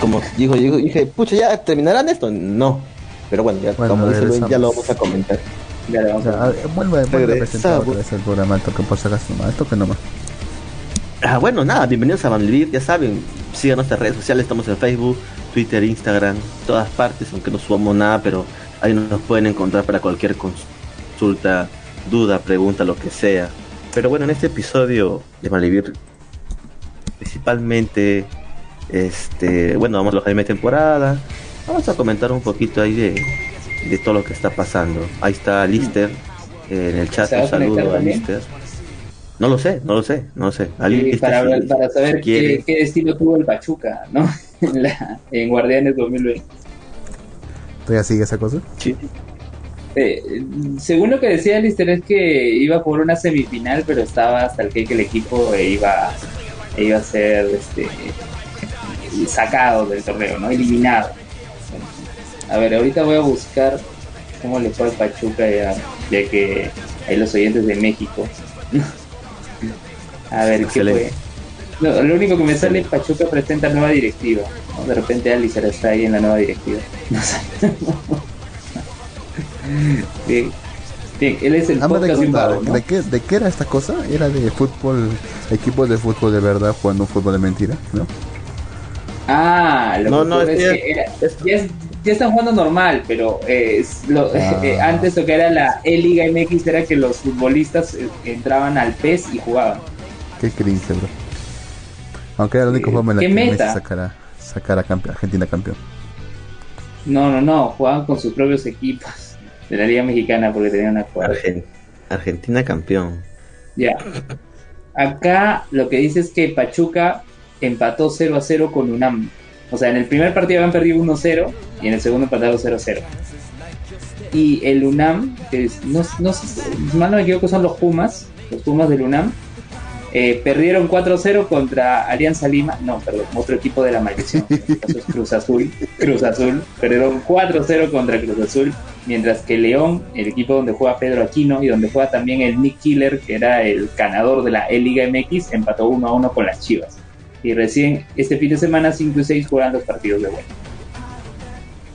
como dijo, dijo, dije, pucha, ¿ya terminarán esto? No. Pero bueno, ya, como dice Luis, ya lo vamos a comentar. Ya a a vuelve, vuelve a presentar otra vez el programa, toque por si acaso nomás, toque nomás. Ah, bueno, nada, bienvenidos a Vanlivir, ya saben, sigan nuestras redes sociales, estamos en Facebook, Twitter, Instagram, todas partes, aunque no subamos nada, pero ahí nos pueden encontrar para cualquier consulta, duda, pregunta, lo que sea. Pero bueno, en este episodio de Malvivir, principalmente, este, bueno, vamos a la primera temporada, vamos a comentar un poquito ahí de, de todo lo que está pasando. Ahí está Lister, eh, en el chat, ¿Se va un saludo a también? Lister. No lo sé, no lo sé, no lo sé. Sí, Lister, para, si- para saber qué, qué destino tuvo el Pachuca, ¿no? En, la- en Guardianes 2020. ¿Todavía sigue esa cosa? Sí. Eh, según lo que decía Lister es que iba por una semifinal, pero estaba hasta el que el equipo e iba, e iba a ser este, sacado del torneo, ¿no? Eliminado. A ver, ahorita voy a buscar cómo le fue al Pachuca ya, ya que hay los oyentes de México. a ver, ¿qué fue? No, lo único que me sale es Pachuca presenta nueva directiva. ¿no? De repente Alicer está ahí en la nueva directiva. No sé. Bien. Bien, él es el podcast de un recordaba, vago, ¿no? ¿de, qué, ¿De qué era esta cosa? Era de fútbol, equipos de fútbol de verdad jugando un fútbol de mentira, ¿no? Ah, lo No, que no, es es que- era- ya, es- ya están jugando normal, pero eh, es lo- Ah. eh, antes lo que era la E-Liga MX era que los futbolistas eh, entraban al PES y jugaban. Qué cringe, bro. Aunque era la única Eh, forma en la ¿qué que Messi sacara, sacara campeón, Argentina campeón. No, no, no, jugaban con sus propios equipos de la Liga Mexicana porque tenían una cuadra. Argen- Argentina campeón. Ya. Acá lo que dice es que Pachuca empató 0 a 0 con UNAM. O sea, en el primer partido habían perdido 1-0 y en el segundo empataron 0-0. Y el UNAM, que es- no, no sé, si mal no me equivoco, son los Pumas, los Pumas del UNAM, eh, perdieron 4-0 contra Alianza Lima, no, perdón, otro equipo de la maldición, es Cruz Azul, Cruz Azul, perdieron 4-0 contra Cruz Azul, mientras que León, el equipo donde juega Pedro Aquino y donde juega también el Nick Killer, que era el ganador de la E-Liga MX, empató 1-1 con las Chivas. Y recién este fin de semana 5 y 6 juegan los partidos de vuelta.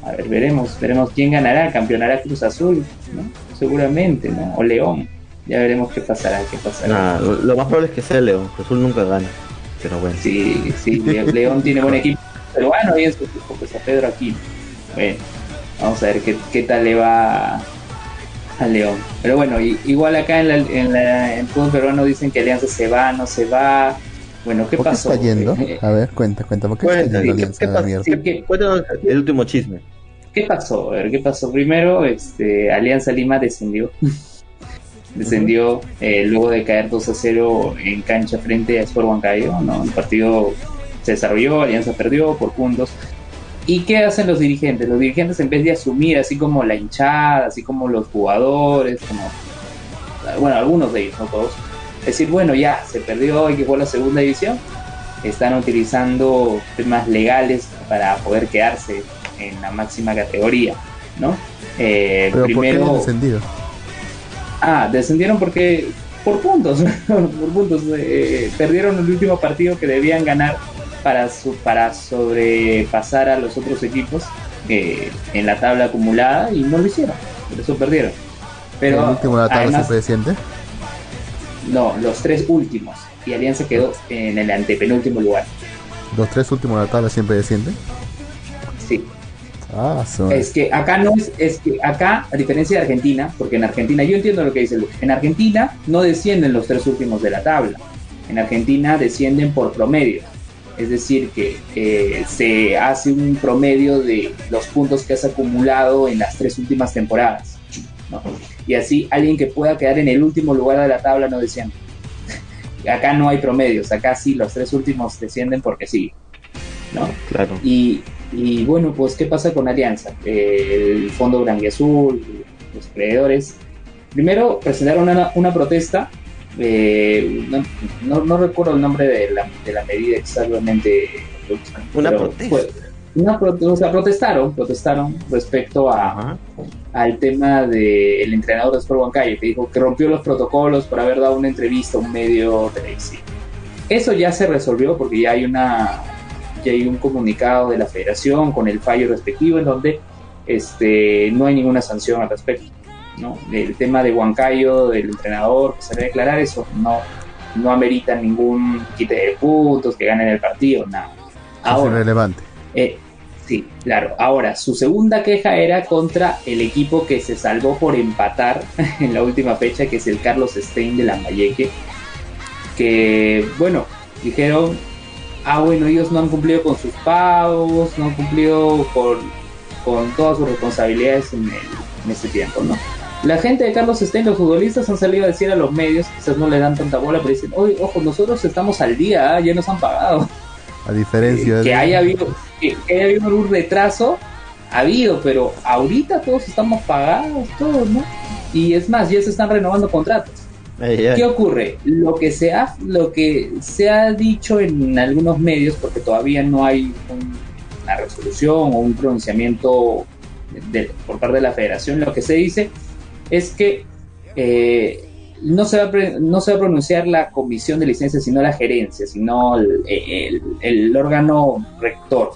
A ver, veremos, veremos quién ganará, campeonará Cruz Azul, ¿no? Seguramente, ¿no? O León. Ya veremos qué pasará, qué pasará. Nah, lo, más probable es que sea León. Azul nunca gana. Pero bueno. Sí, sí, Le- León tiene buen equipo peruano ahí en su equipo, pues a Pedro aquí. Bueno, vamos a ver qué, qué tal le va a, León. Pero bueno, y- igual acá en, la, en, la, en fútbol peruano dicen que Alianza se va, no se va. Bueno, ¿qué ¿Por qué pasó? está yendo? Eh, A ver, cuenta, cuenta. ¿Por qué Cuenta, está ¿qué- yendo qué Alianza sí, ¿qué, Cuéntanos el último chisme. qué pasó? A ver, ¿qué pasó? Primero, este, Alianza Lima descendió. descendió eh, luego de caer 2 a 0 en cancha frente a Sport Huancayo, ¿no? El partido se desarrolló, Alianza perdió por puntos. ¿Y qué hacen los dirigentes? Los dirigentes en vez de asumir así como la hinchada, así como los jugadores, como bueno, algunos de ellos, no todos, decir, bueno, ya se perdió, hay que jugar la segunda división, están utilizando temas legales para poder quedarse en la máxima categoría, ¿no? Eh, Pero ¿por qué primero, descendido? Ah, descendieron porque por puntos, por puntos. eh, perdieron el último partido que debían ganar para su, para sobrepasar a los otros equipos eh, en la tabla acumulada y no lo hicieron, por eso perdieron. Pero el último de la tabla además. No, los tres últimos y Alianza quedó en el antepenúltimo lugar. Los tres últimos de la tabla siempre descienden. Sí. Ah, son. Es que acá no es, es que acá, a diferencia de Argentina, porque en Argentina, yo entiendo lo que dice Luis, en Argentina no descienden los tres últimos de la tabla, en Argentina descienden por promedio, es decir, que eh, se hace un promedio de los puntos que has acumulado en las tres últimas temporadas, ¿no? Y así alguien que pueda quedar en el último lugar de la tabla no desciende. Acá no hay promedios, acá sí los tres últimos descienden porque sí, ¿no? Claro. Y, y bueno, pues, ¿qué pasa con Alianza? Eh, el Fondo Azul, los creadores. Primero presentaron una, una protesta, eh, no, no, no recuerdo el nombre de la, de la medida exactamente. Una protesta. fue- prote- o sea, protestaron, protestaron respecto a, al tema del entrenador de Sport Huancayo, que dijo que rompió los protocolos por haber dado una entrevista a un medio televisivo. Eso ya se resolvió porque ya hay una ya hay un comunicado de la federación con el fallo respectivo en donde este, no hay ninguna sanción al respecto. ¿no? El tema de Huancayo, del entrenador que se debe declarar, eso no, no amerita ningún quite de puntos, que ganen el partido, nada. Ahora, es relevante. Eh, sí, claro. Ahora, su segunda queja era contra el equipo que se salvó por empatar en la última fecha, que es el Carlos Stein de la Mayeque. Que, bueno, dijeron, ah, bueno, ellos no han cumplido con sus pagos, no han cumplido con, con todas sus responsabilidades en, en este tiempo, ¿no? La gente de Carlos Stein, los futbolistas han salido a decir a los medios, quizás no le dan tanta bola, pero dicen, ojo, nosotros estamos al día, ¿ah? ya nos han pagado. A diferencia de... Que haya habido, que, haya habido un retraso, ha habido, pero ahorita todos estamos pagados, todos, ¿no? Y es más, ya se están renovando contratos. ¿Qué ocurre? Lo que, se ha, lo que se ha dicho en algunos medios, porque todavía no hay una resolución o un pronunciamiento por parte de la federación, lo que se dice es que eh, no, se va a, no se va a pronunciar la comisión de licencia, sino la gerencia, sino el, órgano rector.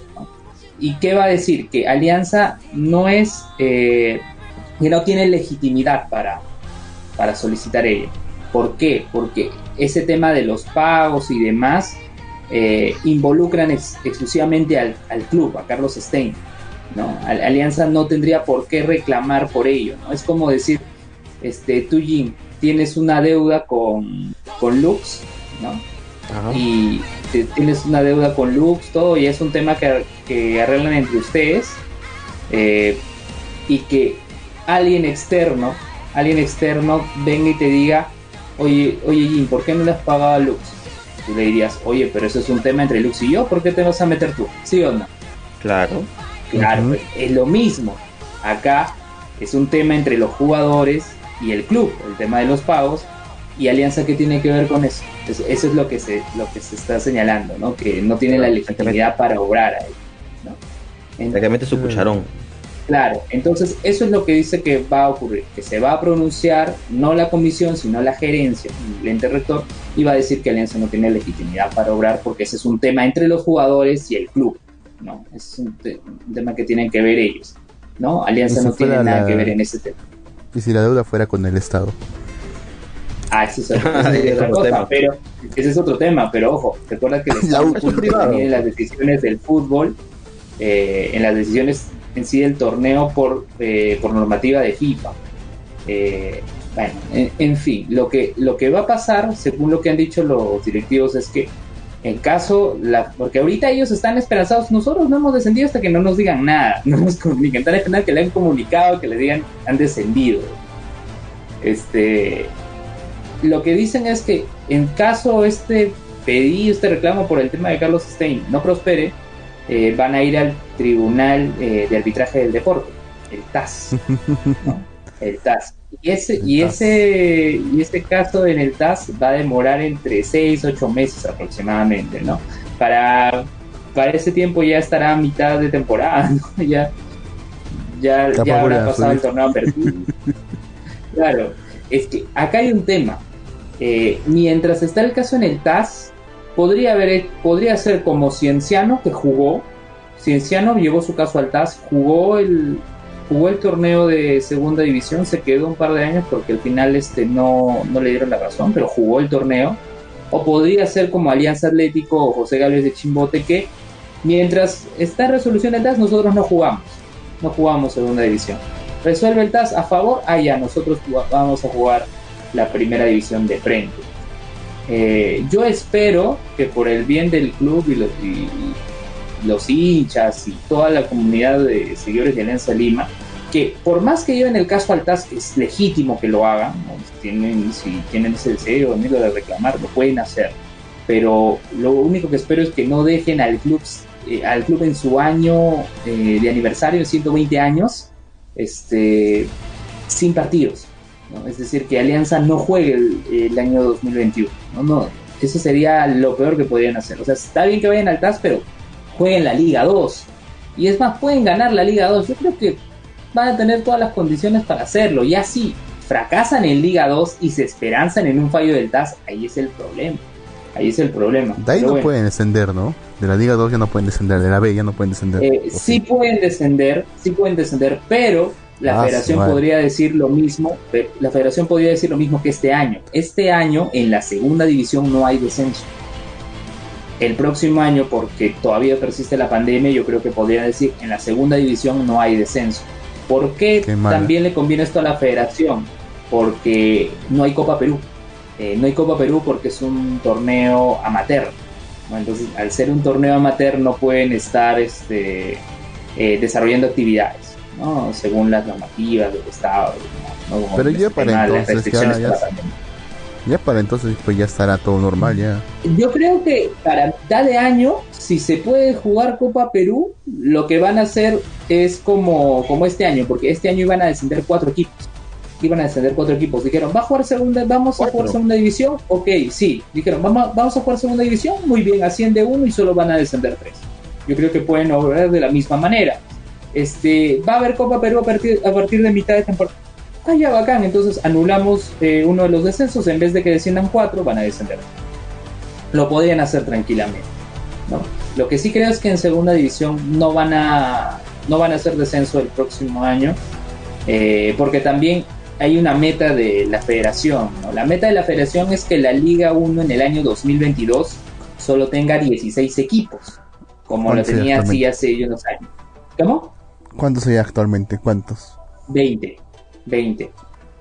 ¿Y qué va a decir? Que Alianza no es, eh, que no tiene legitimidad para, para solicitar ello. ¿Por qué? Porque ese tema de los pagos y demás eh, involucran exclusivamente al, club, a Carlos Stein. ¿no? Alianza no tendría por qué reclamar por ello. ¿no? Es como decir, este, tú Jim, tienes una deuda con, con Lux, ¿no? Y tienes una deuda con Lux, todo, y es un tema que, que arreglan entre ustedes. Eh, y que alguien externo, alguien externo venga y te diga, oye, oye Jim, ¿por qué no le has pagado a Lux? Tú le dirías, oye, pero eso es un tema entre Lux y yo, ¿por qué te vas a meter tú? ¿Sí o no? Claro. Claro, es lo mismo. Acá es un tema entre los jugadores y el club, el tema de los pagos. ¿Y Alianza qué tiene que ver con eso? eso es lo que, se, lo que se está señalando, ¿no? que no tiene la legitimidad para obrar ahí. ¿no? su cucharón. Claro, entonces eso es lo que dice que va a ocurrir, que se va a pronunciar no la comisión, sino la gerencia, el ente rector, y va a decir que Alianza no tiene legitimidad para obrar porque ese es un tema entre los jugadores y el club, ¿no? Es un, tema que tienen que ver ellos, ¿no? Alianza no tiene nada que ver en ese tema. ¿Y si la deuda fuera con el Estado? Ah, eso es, otra cosa, pero ese es otro tema, pero ojo, recuerda que el Estado en las decisiones del fútbol, eh, en las decisiones en sí del torneo por, eh, por normativa de FIFA. Eh, bueno, en, fin, lo que, lo que va a pasar, según lo que han dicho los directivos, es que en caso, la, porque ahorita ellos están esperanzados, nosotros no hemos descendido hasta que no nos digan nada, no nos comuniquen, están esperando que le han comunicado, que le digan han descendido. Este, lo que dicen es que en caso este pedido, este reclamo por el tema de Carlos Stein no prospere, eh, van a ir al Tribunal eh, de Arbitraje del Deporte, el TAS. El TAS. Y ese, y ese, y este caso en el TAS va a demorar entre 6, 8 meses aproximadamente, ¿no? Para, para ese tiempo ya estará a mitad de temporada, ¿no? Ya, ya, ya habrá pasado el torneo apertura. claro, es que acá hay un tema. Eh, mientras está el caso en el TAS, podría, haber, podría ser como Cienciano que jugó. Cienciano llevó su caso al TAS, jugó el, jugó el torneo de segunda división, se quedó un par de años porque al final este, no, no le dieron la razón, pero jugó el torneo. O podría ser como Alianza Atlético o José Gálvez de Chimbote, que mientras está en resolución el TAS, nosotros no jugamos. No jugamos segunda división. Resuelve el TAS a favor, ah, ya, nosotros vamos a jugar la primera división de frente. Eh, yo espero que por el bien del club y los, y, los hinchas y toda la comunidad de seguidores de Alianza Lima, que por más que lleven el caso al TAS, es legítimo que lo hagan, si, tienen, si tienen ese deseo de reclamar, lo pueden hacer. Pero lo único que espero es que no dejen al club, eh, al club en su año eh, de aniversario, 120 años, este, sin partidos. Es decir, que Alianza no juegue el, año 2021. ¿no? No, eso sería lo peor que podrían hacer. O sea, está bien que vayan al TAS, pero jueguen la Liga 2. Y es más, pueden ganar la Liga 2. Yo creo que van a tener todas las condiciones para hacerlo. Y así fracasan en Liga 2 y se esperanzan en un fallo del TAS, ahí es el problema. Ahí es el problema. De ahí no pueden descender, ¿no? De la Liga 2 ya no pueden descender, de la B ya no pueden descender. Eh, sí, pueden descender, sí pueden descender, pero la ah, federación podría decir lo mismo, la federación podría decir lo mismo que este año. Este año en la segunda división no hay descenso. El próximo año, porque todavía persiste la pandemia, yo creo que podría decir en la segunda división no hay descenso. ¿Por qué, también le conviene esto a la federación? Porque no hay Copa Perú. Eh, no hay Copa Perú porque es un torneo amateur. Entonces, al ser un torneo amateur no pueden estar este, eh, desarrollando actividades. Según las normativas del Estado. Pero ya para entonces ya, para entonces pues ya estará todo normal ya. Yo creo que para mitad de año, si se puede jugar Copa Perú, lo que van a hacer es como, como este año, porque este año iban a descender cuatro equipos. Iban a descender cuatro equipos. Dijeron, ¿va a jugar segunda, vamos a jugar segunda división? Ok, sí. Dijeron, ¿vamos, vamos a jugar segunda división? Muy bien, asciende uno y solo van a descender tres. Yo creo que pueden obrar de la misma manera este, va a haber Copa Perú a partir, a partir de mitad de temporada. Ah, ya bacán, entonces anulamos eh, uno de los descensos, en vez de que desciendan cuatro, van a descender. Lo podrían hacer tranquilamente. ¿no? Lo que sí creo es que en segunda división no van a, no van a hacer descenso el próximo año, eh, porque también hay una meta de la federación. La meta de la federación es que la Liga 1 en el año 2022 solo tenga 16 equipos, como lo tenía así hace unos años. ¿Cómo? ¿Cuántos hay actualmente? ¿Cuántos? 20. 20.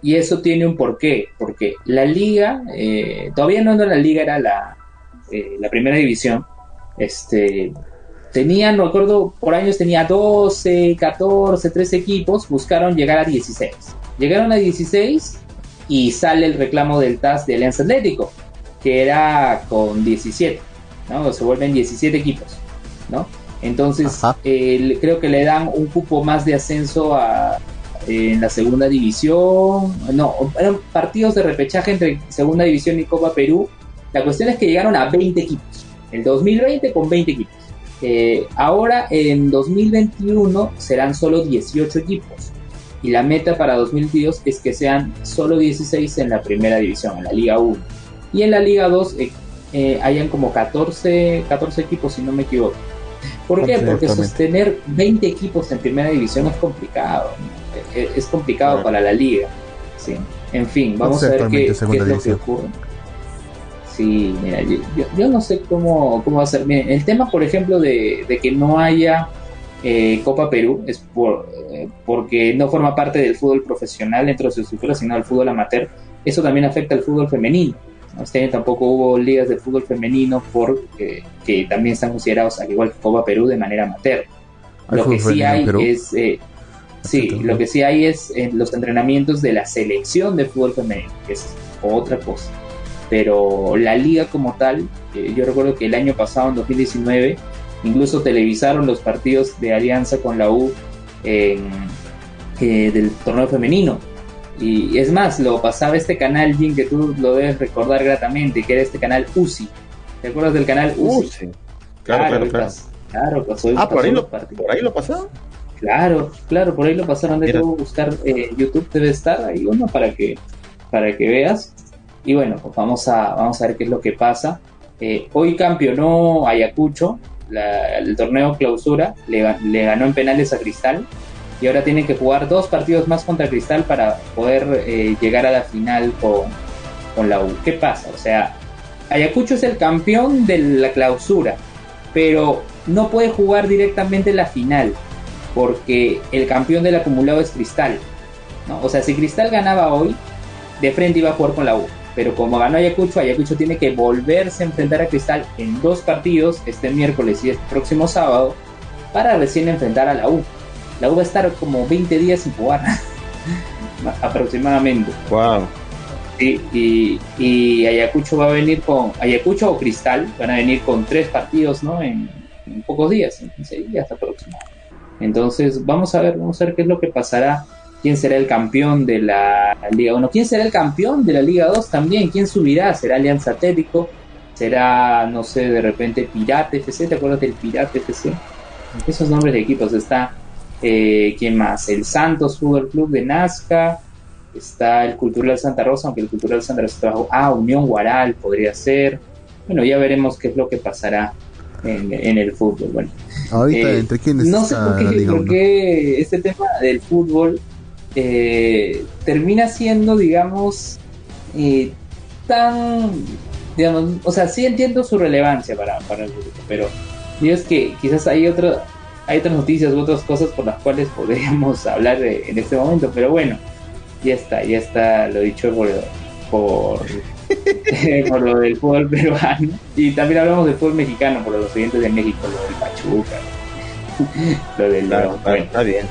Y eso tiene un porqué, porque la liga, eh, todavía no, la liga era la, eh, la primera división, este, tenía, no recuerdo, por años tenía 12, 14, 13 equipos, buscaron llegar a 16. Llegaron a 16 y sale el reclamo del TAS de Alianza Atlético, que era con 17, ¿no? Se vuelven 17 equipos, ¿no? Entonces, creo que le dan un cupo más de ascenso a, en la segunda división. No, eran partidos de repechaje entre segunda división y Copa Perú. La cuestión es que llegaron a 20 equipos. El 2020 con 20 equipos. Eh, ahora en 2021 serán solo 18 equipos. Y la meta para 2022 es que sean solo 16 en la primera división, en la Liga 1. Y en la Liga 2 eh, eh, hayan como 14, 14 equipos, si no me equivoco. ¿Por qué? Porque sostener 20 equipos en primera división es complicado. Es complicado para la liga. ¿sí? En fin, vamos a ver qué, es lo que ocurre. Sí, mira, yo, no sé cómo, cómo va a ser. el tema, por ejemplo, de, que no haya eh, Copa Perú es por, eh, porque no forma parte del fútbol profesional dentro de su estructura, sino del fútbol amateur. Eso también afecta al fútbol femenino. Este año tampoco hubo ligas de fútbol femenino porque que también están considerados, al igual que Copa Perú, de manera amateur. Lo que sí hay es, eh, sí, lo que sí hay es en los entrenamientos de la selección de fútbol femenino, que es otra cosa. Pero la liga como tal, eh, yo recuerdo que el año pasado, en 2019, incluso televisaron los partidos de alianza con la U eh, del torneo femenino y es más, lo pasaba este canal, Jim, que tú lo debes recordar gratamente, que era este canal UCI. ¿Te acuerdas del canal UCI? Claro, claro, claro. claro. pasó, ah, ¿por ahí, lo, ¿por ahí lo pasaron? Claro, claro, por ahí lo pasaron. De buscar eh, YouTube, debe estar ahí uno para que, para que veas. Y bueno, pues vamos a, vamos a ver qué es lo que pasa. Eh, hoy campeonó Ayacucho, el torneo clausura, le, le ganó en penales a Cristal y ahora tienen que jugar dos partidos más contra Cristal para poder eh, llegar a la final con, con la U. ¿Qué pasa? O sea, Ayacucho es el campeón de la clausura, pero no puede jugar directamente la final porque el campeón del acumulado es Cristal. ¿no? O sea, si Cristal ganaba hoy, de frente iba a jugar con la U. Pero como ganó Ayacucho, Ayacucho tiene que volverse a enfrentar a Cristal en dos partidos, este miércoles y el próximo sábado, para recién enfrentar a la U la U va a estar como 20 días sin jugar, aproximadamente. Wow. y, y, Ayacucho va a venir con, Ayacucho o Cristal van a venir con tres partidos, ¿no? En, pocos días, en 15 días aproximadamente. Entonces, vamos a ver, vamos a ver qué es lo que pasará. ¿Quién será el campeón de la Liga 1? ¿Quién será el campeón de la Liga 2 también? ¿Quién subirá? ¿Será Alianza Atlético? ¿Será, no sé, de repente Pirate FC? ¿Te acuerdas del Pirate FC? Esos nombres de equipos está eh, ¿Quién más? El Santos Fútbol Club de Nazca. Está el Cultural Santa Rosa, aunque el Cultural Santa Rosa trabajó. Ah, Unión Guaral podría ser. bueno, ya veremos qué es lo que pasará en, en el fútbol. Bueno, Ahorita, eh, ¿entre quiénes no sé por qué, por 1? qué este tema del fútbol eh, termina siendo, digamos, eh, tan, digamos, o sea, sí entiendo su relevancia para, para el grupo, pero digo es que quizás hay otro, hay otras noticias u otras cosas por las cuales podríamos hablar de- en este momento, pero bueno, ya está, ya está lo dicho por, por, por lo del fútbol peruano y también hablamos del fútbol mexicano por los oyentes de México, lo del Pachuca, lo del Claro, León, está, bueno. está bien.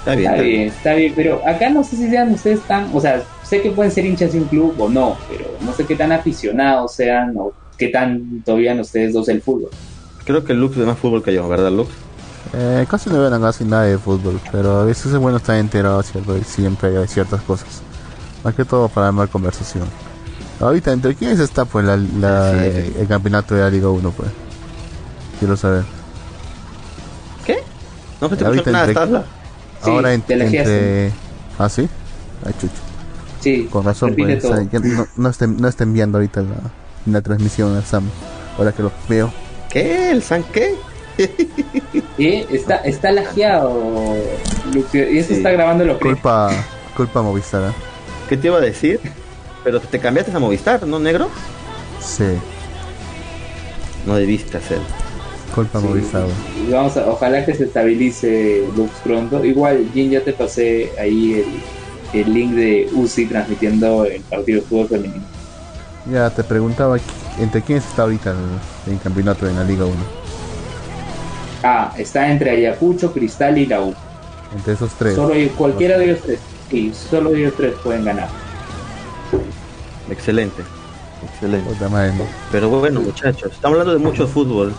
Está bien. Está bien, está bien, pero acá no sé si sean ustedes tan, o sea, sé que pueden ser hinchas de un club o no, pero no sé qué tan aficionados sean o qué tanto vean ustedes dos el fútbol. Creo que Lux ve más fútbol que yo, ¿verdad, Lux? Eh, casi no ven casi nada de fútbol, pero a veces es bueno estar enterado, ¿cierto? Y siempre hay ciertas cosas. Más que todo para armar conversación. Ahorita, ¿entre quiénes está pues la, la- Sí, sí. el campeonato de la Liga 1, pues? Quiero saber. ¿Qué? No Ahorita escucha nada, entre- estás la- Sí, Ahora en- entre... ¿Ah, sí? Ay, chucho. Sí, Con razón, pues. o sea, ya no, no, está, no está enviando ahorita la, la transmisión a Sam. Ahora que lo veo. ¿Qué? ¿El San qué? Eh, está, está lajeado, Lucio, y eso Sí. está grabando lo que Culpa, culpa Movistar, ¿eh? ¿Qué te iba a decir? Pero te cambiaste a Movistar, ¿no, negro? Sí, No debiste hacer. culpa Sí, Movistar. y vamos a, ojalá que se estabilice Lux pronto. Igual, Jin, ya te pasé ahí el, el link de UCI transmitiendo el partido de fútbol femenino. Ya te preguntaba entre quiénes está ahorita el, el campeonato en la Liga 1. Ah, está entre Ayacucho, Cristal y la U. Entre esos tres. Solo ellos- cualquiera de ellos tres. Sí, solo ellos tres pueden ganar. Excelente. Excelente. Puta madre, ¿no? Pero bueno, muchachos, estamos hablando de mucho fútbol.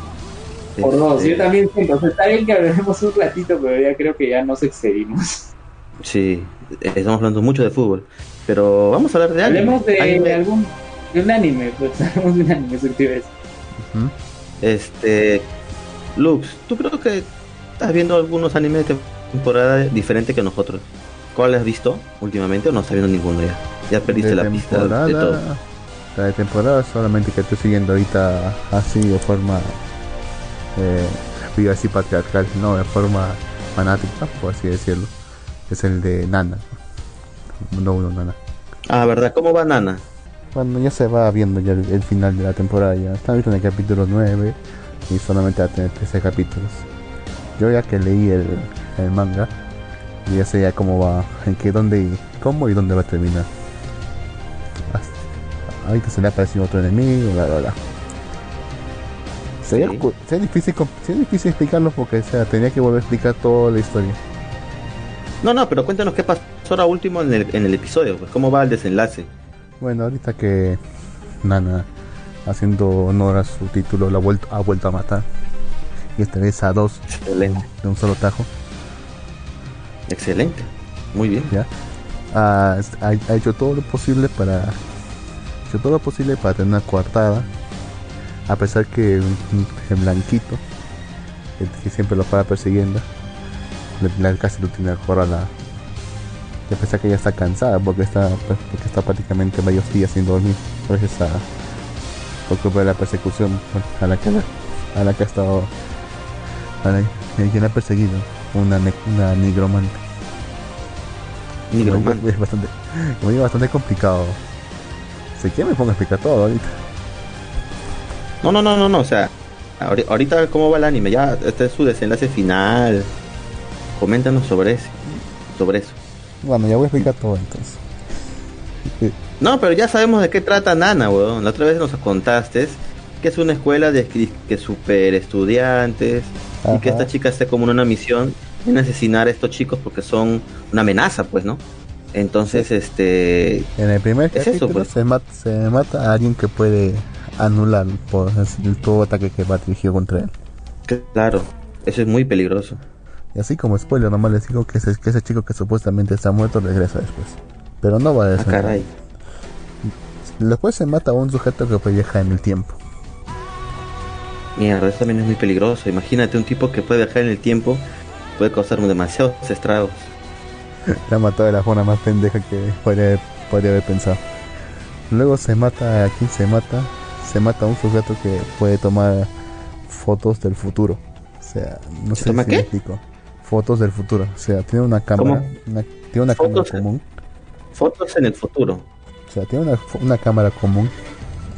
Por dos, Este, yo también siento. O sea, está bien que hablemos un ratito, pero ya creo que ya nos excedimos. Sí, estamos hablando mucho de fútbol. Pero vamos a hablar de algo. Hablemos de Anime. algún. de un anime, pues hablemos de un anime, decir. Ujú. Este. Lux, ¿tú creo que estás viendo algunos animes de temporada diferente que nosotros? ¿Cuál has visto últimamente o no estás viendo ninguno ya? Ya perdiste De la pista de todo. temporada. La de temporada solamente que estoy siguiendo ahorita así de forma. Eh, iba a decir patriarcal, no, de forma fanática, por así decirlo. Es el de Nana. No uno Nana. Ah, ¿verdad? ¿Cómo va Nana? Bueno, ya se va viendo ya el, el final de la temporada. Ya está ahorita en el capítulo 9 y solamente va a tener 13 capítulos. Yo ya que leí el, el manga, ya sé ya cómo va, en qué, dónde y cómo y dónde va a terminar. Hasta- ahorita se le ha aparecido otro enemigo, bla bla bla. Sería, Sí. difícil, sería difícil explicarlo porque o sea, tenía que volver a explicar toda la historia. No, no, pero cuéntanos qué pasó ahora último en el, en el episodio. Pues, ¿Cómo va el desenlace? Bueno, ahorita que Nana, haciendo honor a su título, la ha vuelto, ha vuelto a matar. Y esta vez a dos Excelente. de un solo tajo. Excelente. Muy bien. ¿ya? Ha, hecho todo lo posible para. ha hecho todo lo posible para tener una coartada. A pesar que el, blanquito, el que siempre lo para persiguiendo, casi lo tiene acorralado. Y a pesar que ella está cansada porque está, porque está prácticamente varios días sin dormir, gracias a por culpa la persecución a la que a la que ha estado a la, a quien ha perseguido una, ne- una nigromante. Nigromante. Es bastante, como digo, bastante complicado. Si quiere me pongo a explicar todo ahorita. No, no, no, no, no. O sea, ahori- ahorita cómo va el anime. Ya este es su desenlace final. Coméntanos sobre eso. Sobre eso. Bueno, ya voy a explicar todo entonces. No, pero ya sabemos de qué trata Nana, weón. La otra vez nos contaste que es una escuela de que, super estudiantes y que esta chica esté como en una misión en asesinar a estos chicos porque son una amenaza, pues, ¿no? Entonces, este, En el primer Es eso, pues. se, mata, se mata a alguien que puede anular por el todo ataque que va dirigido contra él. claro, eso es muy peligroso. Y así como spoiler, nomás les digo que ese, que ese chico que supuestamente está muerto regresa después. Pero no va a Ah, caray. Después se mata a un sujeto que viajar en el tiempo. Mierda, eso también es muy peligroso. Imagínate un tipo que puede viajar en el tiempo, puede causar demasiados estragos. La matado de la forma más pendeja que podría, podría haber pensado. Luego se mata, ¿a quién se mata? se mata a un sujeto que puede tomar fotos del futuro. O sea, no sé toma si qué? me explico. Fotos del futuro. O sea, tiene una cámara, una- tiene una cámara Fotos- común. Fotos en el futuro. O sea, tiene una, una cámara común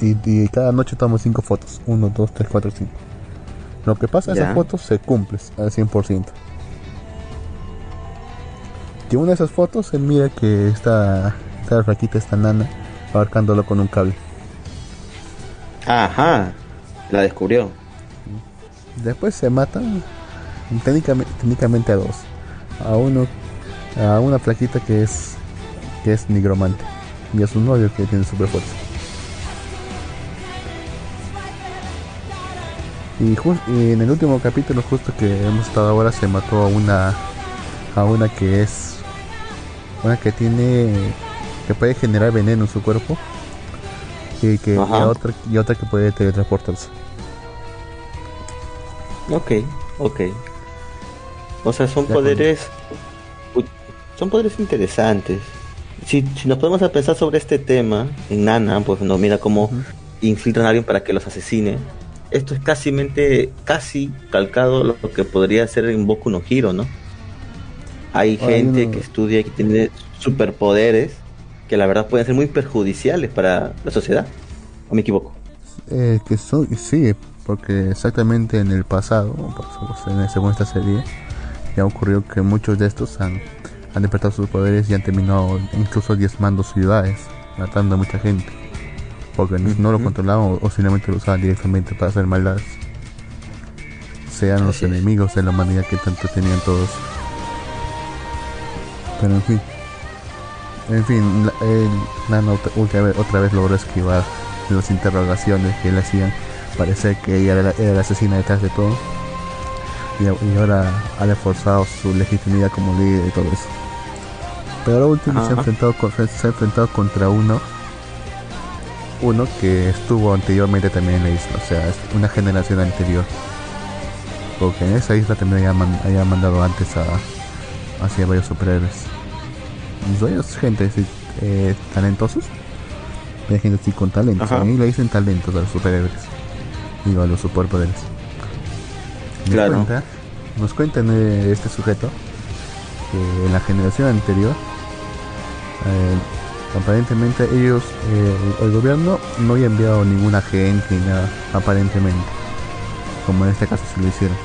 y, y cada noche toma cinco fotos. Uno, dos, tres, cuatro, cinco. Lo que pasa en Ya. esas fotos se cumple al 100%. Y una de esas fotos se mira que está, está flaquita, esta nana, abarcándolo con un cable. Ajá. La descubrió. Después se matan técnicamente, técnicamente a dos. A uno, a una flaquita que es que es nigromante y a su novio que tiene super Y, en el último capítulo justo que hemos estado ahora se mató a una a una que es una que tiene que puede generar veneno en su cuerpo y que y otra y otra que puede teletransportarse. Ok, ok. O sea, son poderes. uy, Son poderes interesantes. Si, si nos podemos a pensar sobre este tema en Nana, pues no mira cómo infiltran a alguien para que los asesine. Esto es casi, casi calcado lo que podría ser en Boku no Hero, ¿no? Hay gente que estudia y que tiene superpoderes que la verdad pueden ser muy perjudiciales para la sociedad. ¿O me equivoco? Eh, que son, sí, porque exactamente en el pasado, en- según esta serie, ya ocurrió que muchos de estos han, han despertado sus poderes y han terminado incluso diezmando ciudades, matando a mucha gente, porque no- no lo controlaban o, o simplemente lo usaban directamente para hacer maldades. Sean los es. enemigos de la humanidad que tanto tenían todos. Pero en fin. En fin, la- el Nano otra- vez, otra vez logró esquivar las interrogaciones que le hacían parecer que ella era la, era la asesina detrás de todo. Y, ahora ha reforzado su legitimidad como líder y todo eso. Pero ahora último se ha, enfrentado con- se ha enfrentado contra uno uno que estuvo anteriormente también en la isla, o sea, es una generación anterior. Porque en esa isla también había, man- había mandado antes a hacia varios superhéroes. Varios gente eh, talentosos. Hay gente así con talentos. Ajá. A mí le dicen talentos a los superhéroes. Digo, a los superpoderes. Nos Claro. cuenta- nos cuentan eh, este sujeto que en la generación anterior eh, aparentemente ellos eh, el gobierno no había enviado ningún agente ni nada aparentemente. Como en este caso se lo hicieron.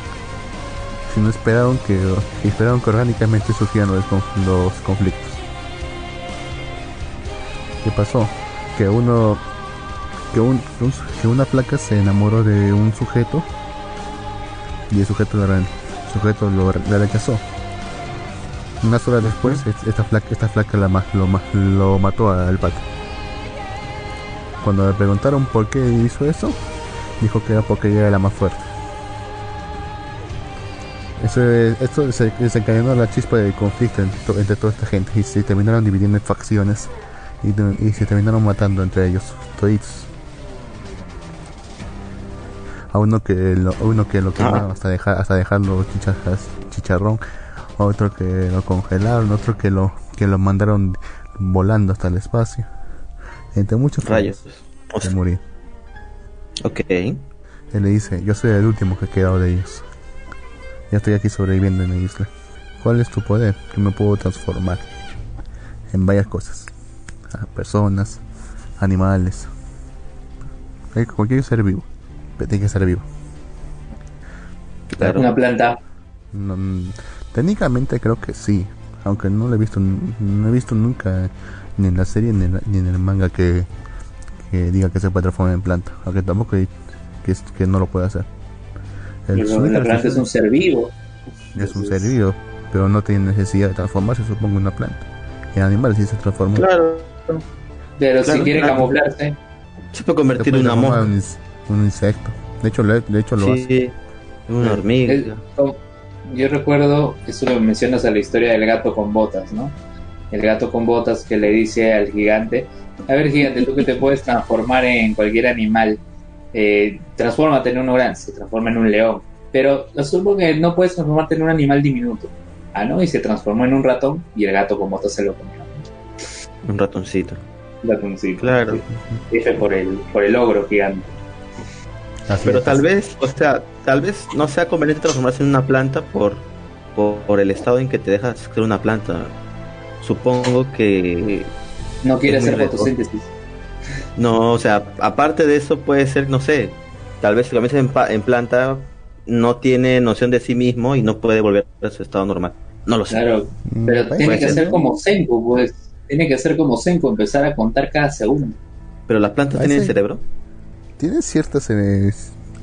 Sino esperaron que esperaron que orgánicamente surgieran los, los conflictos. ¿qué pasó? que uno que, un, que un- que una placa se enamoró de un sujeto y el sujeto sujeto lo, rechazó unas horas después, es- esta flaca, esta flaca la, lo, lo mató al pato. Cuando le preguntaron por qué hizo eso, dijo que era porque ella era la más fuerte. Eso, es- esto se desencadenó la chispa de conflicto entre, to- entre toda esta gente y se terminaron dividiendo en facciones y, y se terminaron matando entre ellos, toditos. A uno que lo, a uno que lo quemaron hasta dejar hasta dejarlo chicharrón, a otro que lo congelaron, otro que lo que lo mandaron volando hasta el espacio. Entre muchos Rayos. O se sea, murió. ok. Él le dice, yo soy el último que ha quedado de ellos. Ya estoy aquí sobreviviendo en la isla. ¿Cuál es tu poder? Que me puedo transformar en varias cosas. A personas, animales. Cualquier ser vivo. Pero tiene que ser vivo. Claro. Una planta. No, mm, técnicamente creo que sí. Aunque no lo he visto, no he visto nunca ni en la serie ni en, la- ni en el manga que, que diga que se puede transformar en planta. Aunque tampoco hay- que, que no lo puede hacer. El Pero única la planta es un ser vivo. es un ser vivo, pero no tiene necesidad de transformarse, supongo, en una planta. En animales sí se transforma. Claro. Pero Claro, si quiere claro. camuflarse, Se puede Se convertir puede en una mosca. un, ins- un insecto. De hecho, lo, de hecho lo hace. Sí, en una hormiga. Es- oh, yo recuerdo, eso lo mencionas a la historia del gato con botas, ¿no? El gato con botas que le dice al gigante, a ver gigante, tú que te puedes transformar en cualquier animal, eh, transfórmate en un orán, se transforma en un león, pero asumo que no puedes transformarte en un animal diminuto, ah, ¿no? Y se transformó en un ratón y el gato con botas se lo comió. Un ratoncito. Ratoncito. Claro. F por el, por el ogro gigante. Así Pero tal vez, o sea, tal vez no sea conveniente transformarse en una planta por, por, por el estado en que te deja ser una planta. Supongo que No quiere hacer fotosíntesis. no, o sea, aparte de eso puede ser, no sé, tal vez si comienza en, en planta no tiene noción de sí mismo y no puede volver a su estado normal. No lo sé. Claro, Mm, pero puede tiene que ser, como Senku, pues. Tiene que ser como Senku, empezar a contar cada segundo. Pero las plantas tienen cerebro. Tiene ciertas eh,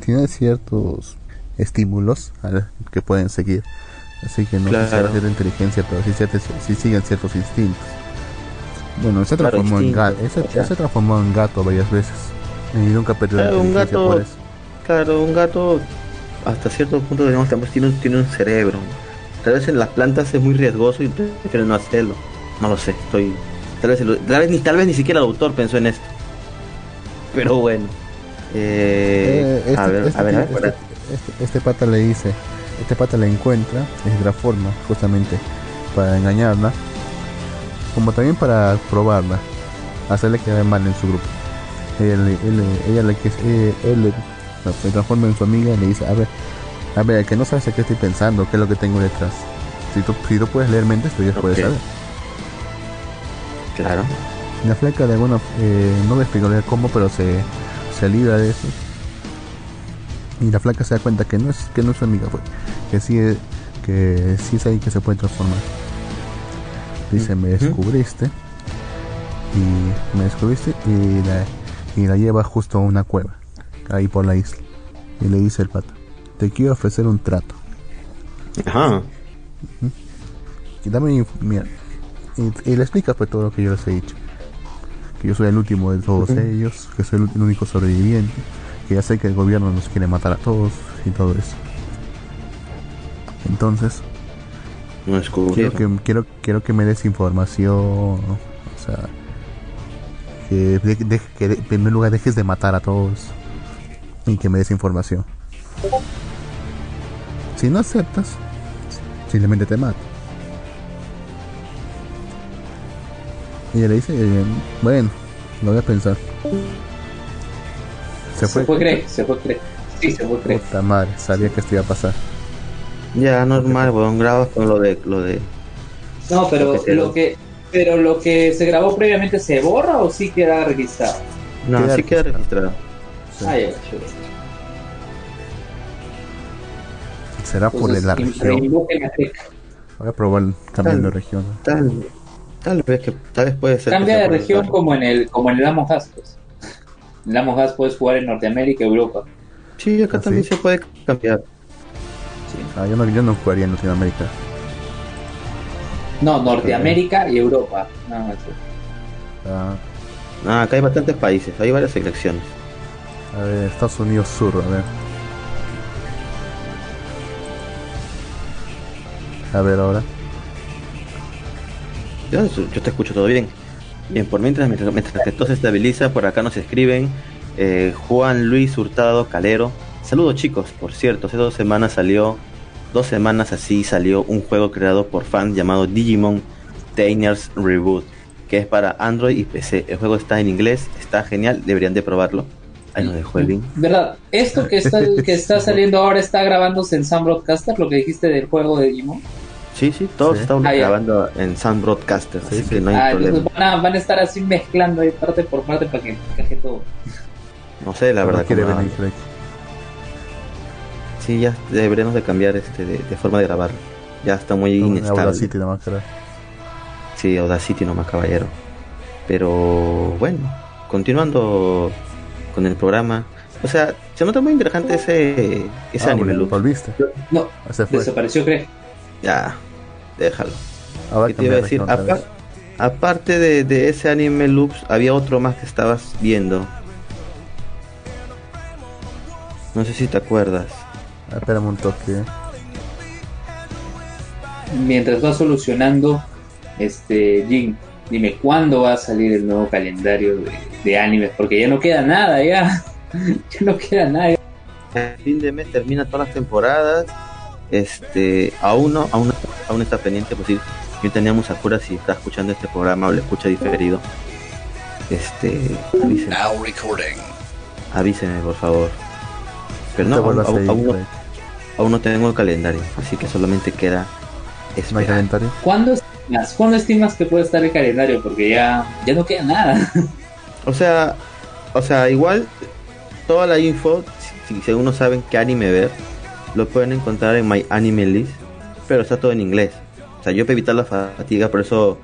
tiene ciertos estímulos la- que pueden seguir. Así que no Claro. cierta inteligencia, pero sí, ciertas- sí siguen ciertos instintos. Bueno, se Claro, transformó en gato, se, o sea. se transformó en gato varias veces. Y nunca perdió la Claro, un inteligencia gato- por eso. Claro, un gato hasta cierto punto digamos también tiene, un- tiene un cerebro. Tal vez en las plantas es muy riesgoso y prefieren no hacerlo. No lo sé, estoy. Tal vez, el- tal vez ni tal vez ni siquiera el autor pensó en esto. Pero bueno. Eh, este, a ver, a ver, a ver, tío- para- pata le dice, este pata le encuentra de otra forma, justamente para engañarla, como también para probarla, hacerle quedar mal en su grupo. Ella le, él le- ella le, que- eh, él se transforma en su amiga y le dice, a ver, a ver, que no sabes a qué estoy pensando, qué es lo que tengo detrás. Si tú, si tú puedes leer mentes, tú ya puedes Ok. saber. Claro. La flaca de alguna eh, no me explicaría cómo, pero se, se libra de eso. Y la flaca se da cuenta que no es que no es su amiga, pues, que sí es, que sí es ahí que se puede transformar. Dice, me descubriste y me descubriste y la, y la lleva justo a una cueva, ahí por la isla. Y le dice el pato, te quiero ofrecer un trato. Ajá. Y mira, y, y le explica pues todo lo que yo les he dicho. Que yo soy el último de todos ellos, que soy el, único sobreviviente, que ya sé que el gobierno nos quiere matar a todos y todo eso. Entonces, No quiero que, quiero, quiero que me des información, o sea, que, de- de- que de- en primer lugar dejes de matar a todos y que me des información. Si no aceptas, simplemente te mato. Y ella le dice, eh, bueno, lo voy a pensar. Se Se fue. fue Craig, se fue Craig. Sí, se fue. Puta madre, sabía que esto iba a pasar. Ya, normal, weón, grabas con lo de lo de. No, pero Lo que quedó. lo que, pero lo que se grabó previamente se borra o sí queda registrado. No, Queda sí queda registrado. Sí. Ah, ya, chulo. Será por la región. Voy a probar cambiando de región. Tal, tal vez que tal vez puede ser. Cambia de región el- como en el como en el Among Us. Pues. En el Among Us puedes jugar en Norteamérica, Europa. Sí, acá ¿Ah, también sí? se puede cambiar. Ah, yo no, yo no jugaría en Latinoamérica. No, Norteamérica y Europa. Ah, Ah, acá hay bastantes países, hay varias selecciones. a ver, Estados Unidos Sur, a ver. A ver ahora. Yo, yo te escucho todo bien. Bien, por mientras, mientras, mientras que todo se estabiliza, por acá nos escriben eh, Juan Luis Hurtado Calero. Saludos chicos, por cierto, hace dos semanas salió, dos semanas así salió un juego creado por fans llamado Digimon Tainers Reboot, que es para Android y PC. El juego está en inglés, está genial, deberían de probarlo. Ahí nos dejó el link. ¿Verdad? Esto que está, que está saliendo ahora está grabándose en Sam Broadcaster, lo que dijiste del juego de Digimon. Sí, sí, todos Sí. estamos Ah, ya. grabando en Sound Broadcaster, Sí, así sí. que no hay Ah, problema. entonces van a, van a estar así mezclando ahí parte por parte para que encaje todo. No sé, la No verdad. quiere cómo venir, va. Craig. Sí, ya deberíamos de cambiar este de, de forma de grabar. Ya está muy No, inestable. Audacity nomás, creo. Sí, Audacity nomás caballero. Pero bueno, continuando con el programa. O sea, se nota muy interesante ese, ese Ah, anime bueno, loop. Volviste. No, Se fue. desapareció Craig. Ya, déjalo. Ahora ¿Qué te iba a decir? aparte de, de ese anime loops, había otro más que estabas viendo. No sé si te acuerdas. Ah, Espérame un toque. Mientras va solucionando, este Jin, dime cuándo va a salir el nuevo calendario de, de animes, porque ya no queda nada, ya. ya no queda nada. El fin de mes termina todas las temporadas. Este, aún no, aún, aún está pendiente, pues sí. Yo tenía Musakura si está escuchando este programa o lo escucha diferido. Este, avísenme, Now recording. avísenme por favor. Pero no, aún, a no, Drake. aún no tengo el calendario, así que solamente queda ¿No hay esperar. calendario? ¿Cuándo estimas, ¿Cuándo estimas que puede estar el calendario? Porque ya, ya no queda nada. O sea, o sea, igual toda la info, si, si uno saben qué anime ver, lo pueden encontrar en My Anime List, pero está todo en inglés. O sea, yo para evitar la fatiga, por eso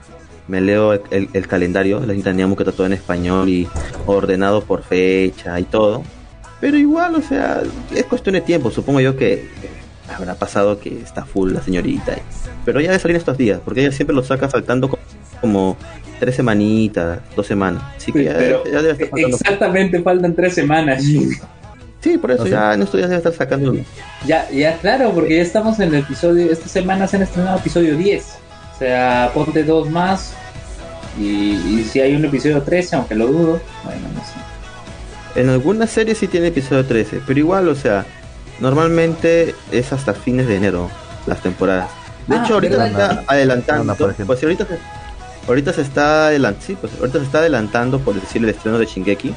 me leo el, el- el calendario, la Intaniamo que está todo en español y ordenado por fecha y todo. Pero igual, o sea, es cuestión de tiempo. Supongo yo que habrá pasado que está full la señorita. Pero ya debe salir estos días, porque ella siempre lo saca faltando co- como tres semanitas, dos semanas. Así que ya, Pero ya debe estar faltando. exactamente faltan tres semanas. Sí, por eso ¿Ah, sí? ya en estos días debe estar sacando. Ya, ya, claro, porque ya estamos en el episodio. Esta semana se han estrenado episodio 10. O sea, ponte dos más. Y, y si hay un episodio 13, aunque lo dudo. Bueno, no sé. En algunas series sí tiene episodio 13, pero igual, o sea, normalmente es hasta fines de enero las temporadas. De Ah, hecho, ahorita ¿verdad? se está adelantando. Pues ahorita ahorita se está adelantando, sí, pues ahorita se está adelantando por decir el estreno de Shingeki,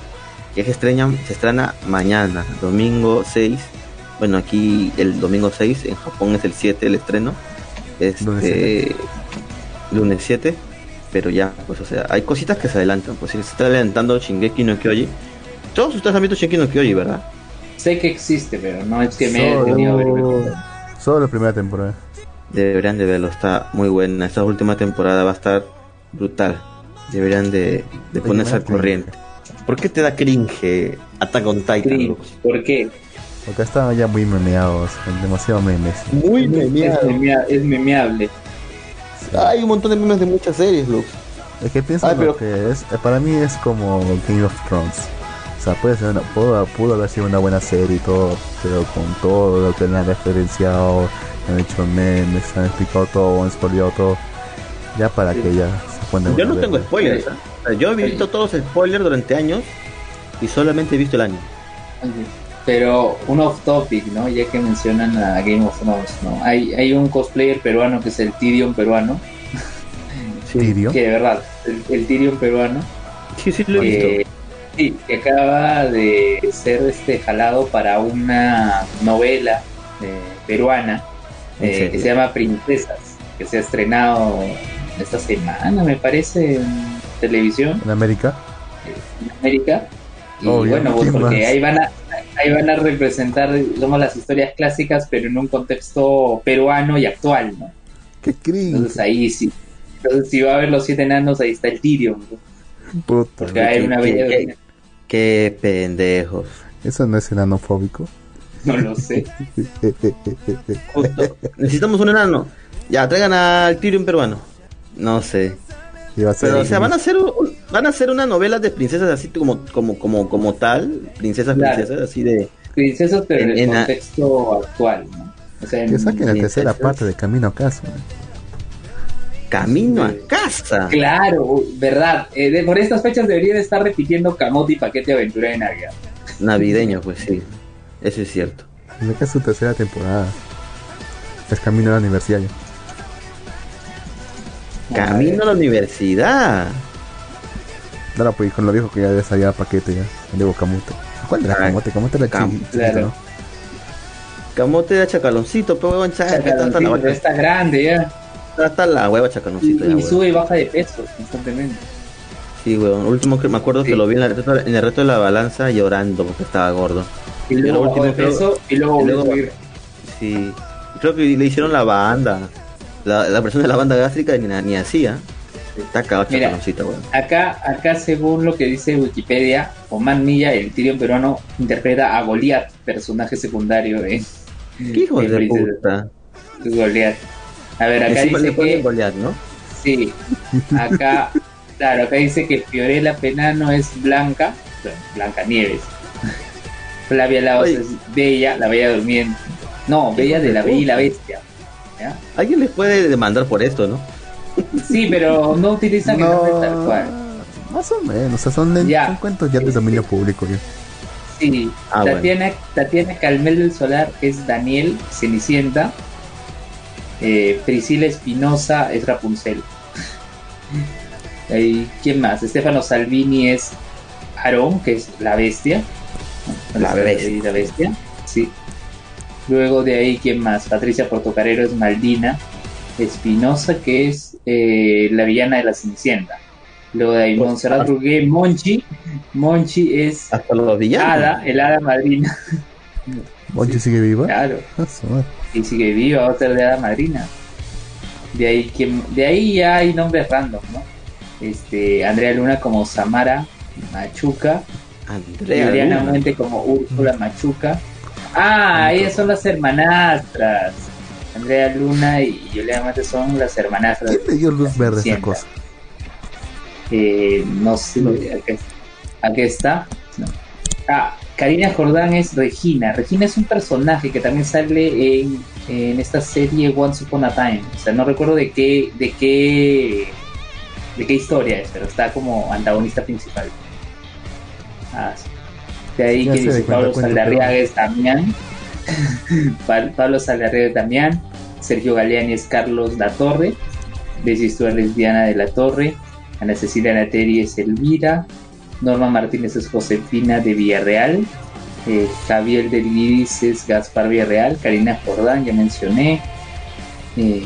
que se estrena, se estrena mañana, domingo 6. Bueno, aquí el domingo 6, en Japón es el 7 el estreno. Este, Lunes lunes 7. Pero ya, pues o sea, hay cositas que se adelantan. Pues si se está adelantando Shingeki no Kyoji. Todos ustedes han visto Shingeki no Kyoji, ¿verdad? Sé que existe, pero no es que me Solo- tenido a ver. Solo la primera temporada. Deberían de verlo, está muy buena. Esta última temporada va a estar brutal. Deberían de, de ponerse al corriente. ¿Por qué te da cringe Attack on Titan? Cringe. Lux? ¿Por qué? Porque estaban ya muy memeados, demasiado memes. Muy Es, memeado. memea- es memeable. Hay un montón de memes de muchas series, Lux. Es que pienso Ay, lo pero- que es, eh, para mí es como Game of Thrones. O sea, puede ser una, pudo, pudo haber sido una buena serie y todo, pero con todo lo que le han referenciado, han hecho memes, han explicado todo, han spoileado todo, ya para Sí. que ya se puedan Yo no tengo spoilers. ¿ah? Yo he visto todos los spoilers durante años y solamente he visto el anime. Pero un off topic, ¿no? Ya que mencionan a Game of Thrones, ¿no? Hay, hay un cosplayer peruano que es el Tyrion peruano, Tyrion. que de verdad, el, el Tyrion peruano, Sí, sí, lo he visto. sí, que acaba de ser este jalado para una novela eh, peruana ¿En eh, que se llama Princesas, que se ha estrenado esta semana, me parece, en televisión En América. en América. Y Obvio, bueno, pues ¿quién porque más? ahí van a ahí van a representar digamos, las historias clásicas, pero en un contexto peruano y actual, ¿no? ¡Qué cringe! Entonces ahí sí. Entonces si va a ver los siete enanos, ahí está el Tyrion, ¿no? Puta. porque hay una ¿Qué- bella qué- Qué pendejos. Eso no es enanofóbico. no lo sé. Justo. Necesitamos un enano. Ya, traigan al Tyrion peruano. No sé. Iba a ser Pero, o sea, van a hacer un- van a hacer una novela de princesas así como como como como tal, princesas Claro. princesas así de Princesas, pero en, En- el contexto actual, ¿no? O sea, en- Que saquen la tercera parte de Camino a Casa. camino a casa. Claro, verdad. Eh, de- por estas fechas debería de estar repitiendo Camote y Paquete de Aventura de Navidad. Navideño, pues sí. Eso es cierto. Es su tercera temporada. Es Camino a la Universidad ya. Camino a la universidad. Ahora pues con lo viejo que ya debe salir paquete ya. El de Bocamote. ¿Cuál era Ah, Camote? Camote era Cam- chi- chiquito, claro. ¿no? Camote de chacaloncito, pero huevón, hasta la, Chacaloncito, está grande ya. está hasta la hueva Y, chacaloncito. ya, y huevón. sube y baja de peso constantemente. Sí, huevón. Último que me acuerdo Sí. que lo vi en, la reto, en el reto de la balanza llorando porque estaba gordo. Y lo luego bajó de último creo- peso y luego y volvió a luego-. Sí. Creo que le hicieron la banda. La, la versión de la banda gástrica ni, ni hacía. Está cagado Mira. huevón. Acá, acá según lo que dice Wikipedia, Oman Milla, el Tyrion peruano, interpreta a Goliath, personaje secundario de, ¿Qué hijos de de puta? Goliath. A ver, acá Encima dice que Goliath, ¿no? sí, acá, claro, acá dice que Fiorella Penano es Blanca, Blanca Nieves. Flavia Laos Oye. es Bella, la Bella Durmiente. No, Bella de la Bella y la Bestia. ¿Ya? Alguien les puede demandar por esto, ¿no? Sí, pero no utilizan el nombre tal cual. Más o menos, o sea, son, Ya. son cuentos ya de dominio público. ya. Sí, Ah, Tatiana, Tatiana Calmel del Solar es Daniel Cenicienta. Eh, Priscila Espinosa es Rapunzel. Ahí, ¿Quién más? Estefano Salvini es Aarón, que es la bestia. La bestia. La bestia. Sí. Luego de ahí, ¿quién más? Patricia Portocarero es Maldina. Espinosa, que es eh, la villana de la Cenicienta. Luego de ahí, Pues, Montserrat. Rugué, Monchi. Monchi es Hasta los villanos. Hada, el Hada madrina. ¿Monchi sigue viva? Claro. Ah. Y sigue viva, va a ser de Hada madrina. De ahí, ¿quién- de ahí ya hay nombres random, ¿no? Este, Andrea Luna como Samara Machuca. Andrea Adriana Luna. Muente como Úrsula Machuca. Ah, ellas son las hermanastras. Andrea Luna y Juliana Muente son las hermanastras. ¿Quién le dio luz verde a esa cosa? Eh, no sé, aquí, aquí está. No. Ah, Karina Jordán es Regina. Regina es un personaje que también sale en, en esta serie Once Upon a Time. O sea, no recuerdo de qué, de qué, de qué historia es, pero está como antagonista principal. Ah, sí. De ahí dice cuenta, Pablo Saldarriaga es Damián. Pa- Pablo Saldarriaga es Damián. Sergio Galeani es Carlos La Torre. Bessie Stuart es Diana de la Torre. Ana Cecilia Nateri es Elvira. Norma Martínez es Josefina de Villarreal. Eh, Javier del Iris es Gaspar Villarreal. Karina Jordán, ya mencioné. Eh,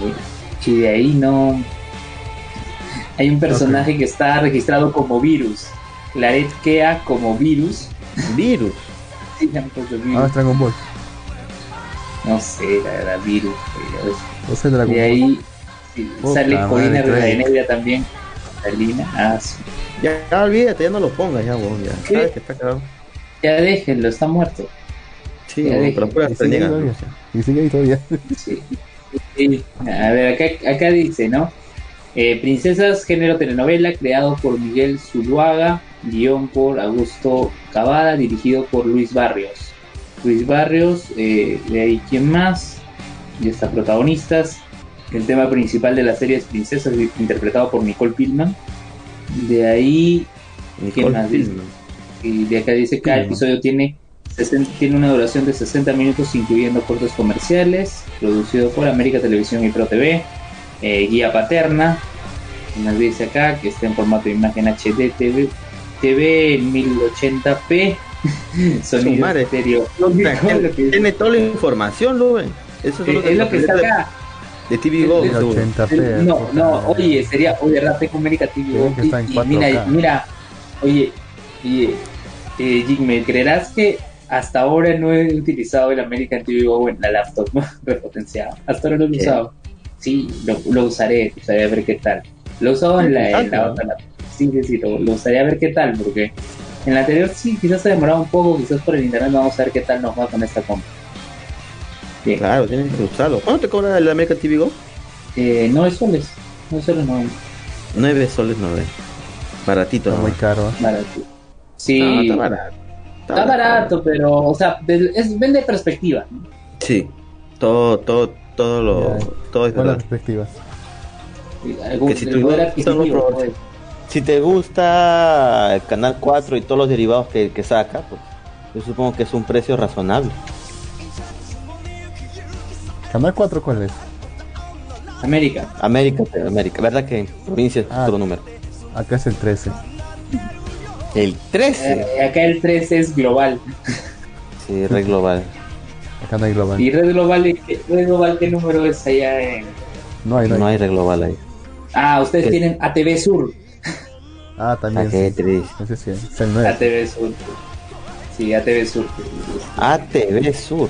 y de ahí no. Hay un personaje que está registrado como virus. Claret Kea como virus. Virus. Sí, virus. Ah, es Dragon Ball. No sé, la verdad, virus. pero- O sea, Dragon De Ball. ahí sí, Puta sale Corina Claret. Rivadeneira también. Salina. Ah, sí. Ya, ya olvídate, ya no lo pongas, ya, weón. Ya. ¿Qué? Sabes que está cagado. Ya déjenlo, está muerto. Sí, Ya dije. pero puras Y sigue ahí frenegas, todavía. Y sigue ahí todavía. Sí. Sí. A ver, acá, acá dice, ¿no? Eh, Princesas, género telenovela, creado por Miguel Zuluaga, guion por Augusto Cavada, dirigido por Luis Barrios. Luis Barrios, eh, de ahí, ¿quién más? Y está protagonistas. El tema principal de la serie es Princesas, interpretado por Nicole Pillman. De ahí, Nicole más dice? Kidman. y de acá dice que cada ¿no? episodio tiene, 60 tiene una duración de 60 minutos, incluyendo cortes comerciales, producido por América Televisión y Pro TV, eh, guía paterna, nos dice acá que está en formato de imagen HD TV, en 1080p, sonido madre. estéreo. Lo que- Tiene toda la información, Luven. Eso eh, es lo que está acá. De TV Go, Es-. 80p. No, no, oye, sería, oye, tengo América TV que en y, y 4K. mira, mira, oye, oye, eh, Jim, ¿me creerás que hasta ahora no he utilizado el American TV Go en la laptop repotenciado? Hasta ahora no lo he usado. Sí, lo, lo usaré, usaré a ver qué tal. Lo he usado en la, en la otra laptop. Sí, sí, sí, lo, lo usaré a ver qué tal, porque en la anterior sí, quizás se ha demorado un poco, quizás por el internet vamos a ver qué tal nos va con esta compra. Bien. Claro, tienes que usarlo. ¿Cuánto te cobra el American TV Go? Eh, no es soles, no es soles, no 9 soles 9. Baratito, ¿no? muy caro. barato. Sí, No, está barato. Está barato, pero, o sea, de- es, vende perspectiva. ¿no? Sí. Todo, todo, todo lo. Todo es verdad. perspectivas. Algún- Que si tú- pues. Si te gusta el Canal 4 y todos los derivados que, que saca, pues yo supongo que es un precio razonable. ¿Canal 4 cuál es? América. América, América. ¿Verdad que en provincia es Ah. otro número? Acá es el 13. El 13. Eh, acá el 3 es global. Sí, red global. Acá no hay global. ¿Y Red Global, ¿qué- Red Global qué número es allá en...? No hay, no hay. No hay red global ahí. Ah, ustedes tienen ATV Sur. Ah, Ah, también. qué Sí. triste. Ese sí, es el 9. ATV Sur. Sí, ATV Sur. ATV Sur.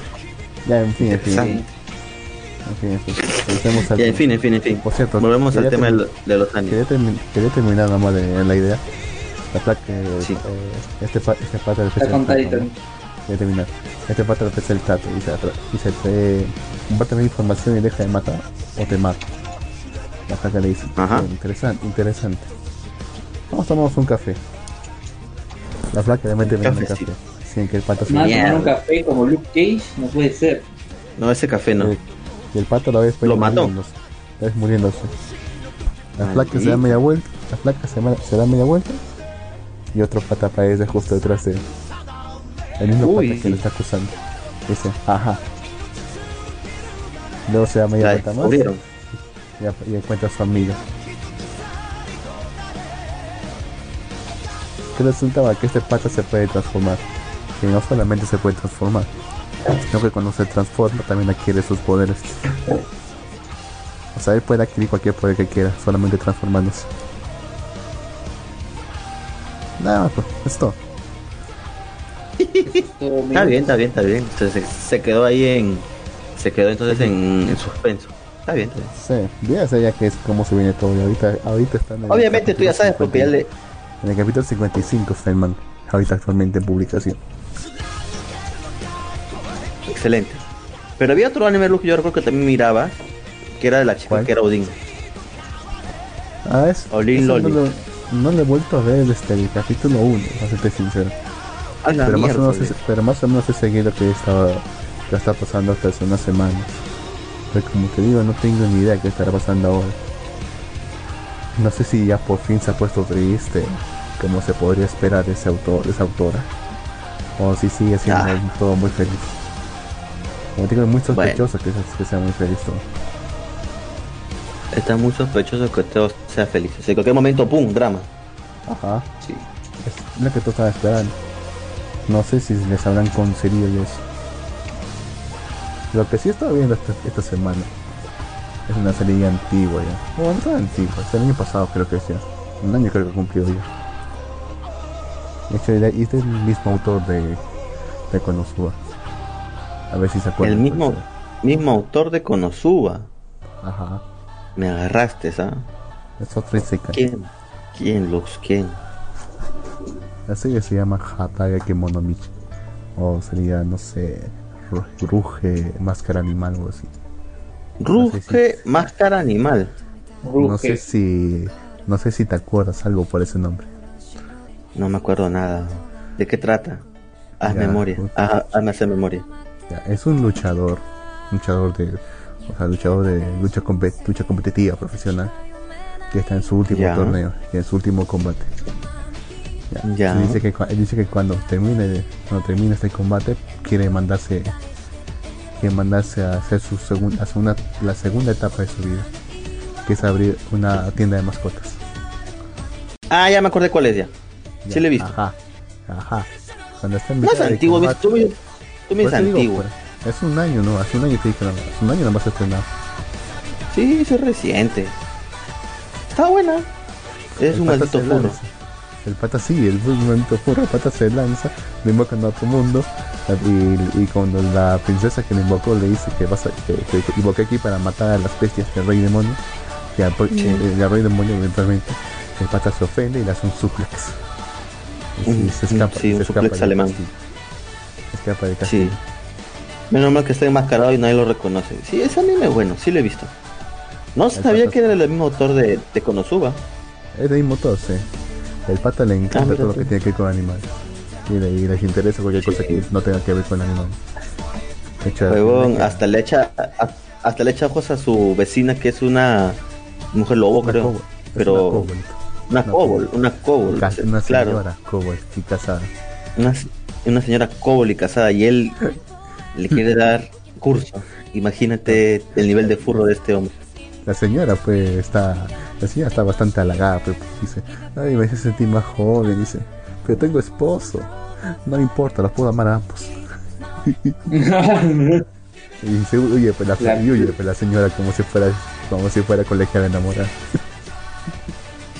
Ya, en fin, en fin. Exacto. En fin, en fin. Ya, en fin, en fin, en fin. Por cierto, Volvemos al tema de, los años. Quería, termi- quería terminar nada más de, la idea. La placa, eh, Sí. eh, este, pa- este pata le Está contadito. ¿no? Quería terminar. Este pata le ofrece el trato y dice, dice te compárteme información y deja de matar o te mato. La placa le dice, Ajá. "Oh, interesante, interesante. Vamos a tomarnos un café. La placa le mete Un en un cafecito. café. Sin que el pata se Más tomar un café como Luke Cage no puede ser. No, ese café no. Y el pato lo ve después Lo mató. muriéndose. La ves muriéndose. La flaca se da media vuelta. La flaca se, da media vuelta. Y otro pata aparece justo detrás de él. El mismo Uy, pata que lo está acusando. Dice, ajá. Luego se da media La vuelta más y, y encuentra a su amiga. Que resultaba que este pata se puede transformar. Que no solamente se puede transformar, Sino que cuando se transforma también adquiere sus poderes. O sea, él puede adquirir cualquier poder que quiera, solamente transformándose. Nada, pues, esto. Está bien, está bien, está bien. Entonces, se, quedó ahí en. Se quedó entonces en, en suspenso. Está bien, está bien. Sí, ya sé ya que es cómo se viene todo. Y ahorita, ahorita están Obviamente tú ya sabes porque ya 50. le. En el capítulo 55 está el man. Ahorita actualmente en publicación. Excelente. Pero había otro anime Luke, que yo recuerdo que también miraba, que era de la chica ¿Cuál? que era Odín. Ah, es. Olin eso Loli. No, lo, no he vuelto a ver desde el capítulo 1, para serte sincero. A la Pero más, o menos, miércoles. es- pero más o menos he seguido que estaba que está pasando hasta hace unas semanas. Pero como te digo, no tengo ni idea qué estará pasando ahora. No sé si ya por fin se ha puesto triste, como se podría esperar de ese autor, de esa autora. O si sigue siendo Ah. todo muy feliz. Como digo, es muy sospechoso que, que sea muy feliz todo. Está muy sospechoso que todo sea feliz. O sea, en cualquier momento, ¡pum! Drama. Ajá. Sí. Es lo que tú estabas esperando. No sé si les habrán concedido y eso. Lo que sí estaba viendo esta, esta semana es una serie antigua ya. Bueno, no tan antigua, es el año pasado creo que es ya. Un año creo que cumplió ya. De hecho, este es el mismo autor de, de Konosuba. A ver si se acuerdan. El mismo, pues, mismo autor de Konosuba. Ajá. Me agarraste, ¿sabes? Es otro Isekai. ¿Quién? ¿Quién, Lux? ¿Quién? La serie se llama Hataga Kemonomichi. O sería, no sé, Ru- Ruge, Máscara Animal o así. Ruge Máscara Animal. Ruge. No sé si. No sé si te acuerdas algo por ese nombre. No me acuerdo nada. ¿De qué trata? Haz Ya, memoria. Haz- hazme hacer memoria. Ya, es un luchador. Luchador de. O sea, luchador de lucha, compe- lucha competitiva profesional. Que está en su último Ya. torneo. Y en su último combate. Ya. Dice que, dice que cuando termine cuando termine este combate quiere mandarse quiere mandarse a hacer su segunda una, la segunda etapa de su vida que es abrir una tienda de mascotas Ah, ya me acordé cuál es ya. Sí Ya, lo he visto. ajá ajá cuando está en No es antiguo, combate- tú me, tú me Por dices eso digo, antiguo. es un año no hace un año que dije, hace un año nomás se estrenado Sí, eso es reciente. Está buena. Es El un maldito furro. El pata sí, el maldito furro, el pata se lanza, le invocan a otro mundo y, y cuando la princesa que le invocó le dice que vas a, que, que invoqué aquí para matar a las bestias del rey demonio, que al, Sí. el, el rey demonio eventualmente, el pata se ofende y le hace un suplex. Y, Un- se escapa, sí, un se escapa suplex alemán. castillo. Se escapa Sí. castillo. Menos mal que está enmascarado y nadie lo reconoce. Sí, ese anime es bueno, sí lo he visto. No sabía pata- que era el mismo autor de, de Konosuba. Es de mismo todo, sí. El pata le encanta Ah, mira todo lo que tiene que ver con animales. Y, y les interesa cualquier cosa que no tenga que ver con Huevón, tiene que- hasta le echa a- hasta le echa ojos a su vecina que es una mujer lobo, una creo. Pero una kobold. una kobold, una kobold, Ca- una claro, señora kobold y casada. una, una señora kobold y casada y él le quiere dar curso. Imagínate el nivel de furro de este hombre. La señora pues está, la señora está bastante halagada, pero pues, dice, ay me hace sentir más joven, dice, pero tengo esposo, no me importa, los puedo amar a ambos. Y dice, oye, pues la, Claro. y oye, pues la señora como si fuera, como si fuera colegial enamorada.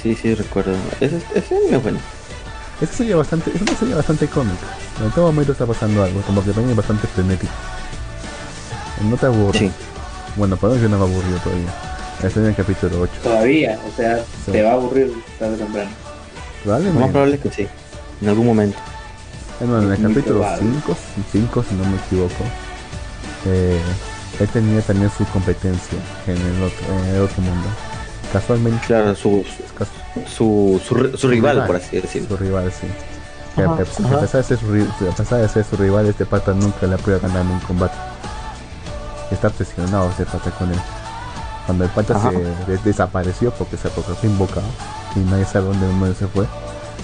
Sí, sí, recuerdo. Ese, es bueno. Esa serie bastante, es una serie bastante cómica. En todo momento está pasando algo, como que también es bastante frenético. No te aburre. Sí. Bueno, para mí yo no me aburrido todavía. Estoy en el capítulo 8. Todavía, o sea, Sí. te va a aburrir tarde o temprano. Lo más probable es que sí. En algún momento. Bueno, en el capítulo probable. 5, 5 si no me equivoco, eh, él tenía también su competencia en el otro, en el otro mundo. Casualmente, Claro, su, su, su, ri- su rival, por así decirlo. Su rival, sí. Ajá, pesar- ajá. a pesar de ser su, ri- a pesar de ser su rival, este pata nunca le ha podido ganar en un combate. Está obsesionado ese pata con él. Cuando el pata Ajá. se des- desapareció porque se, fue invocado y nadie sabe dónde, dónde se fue,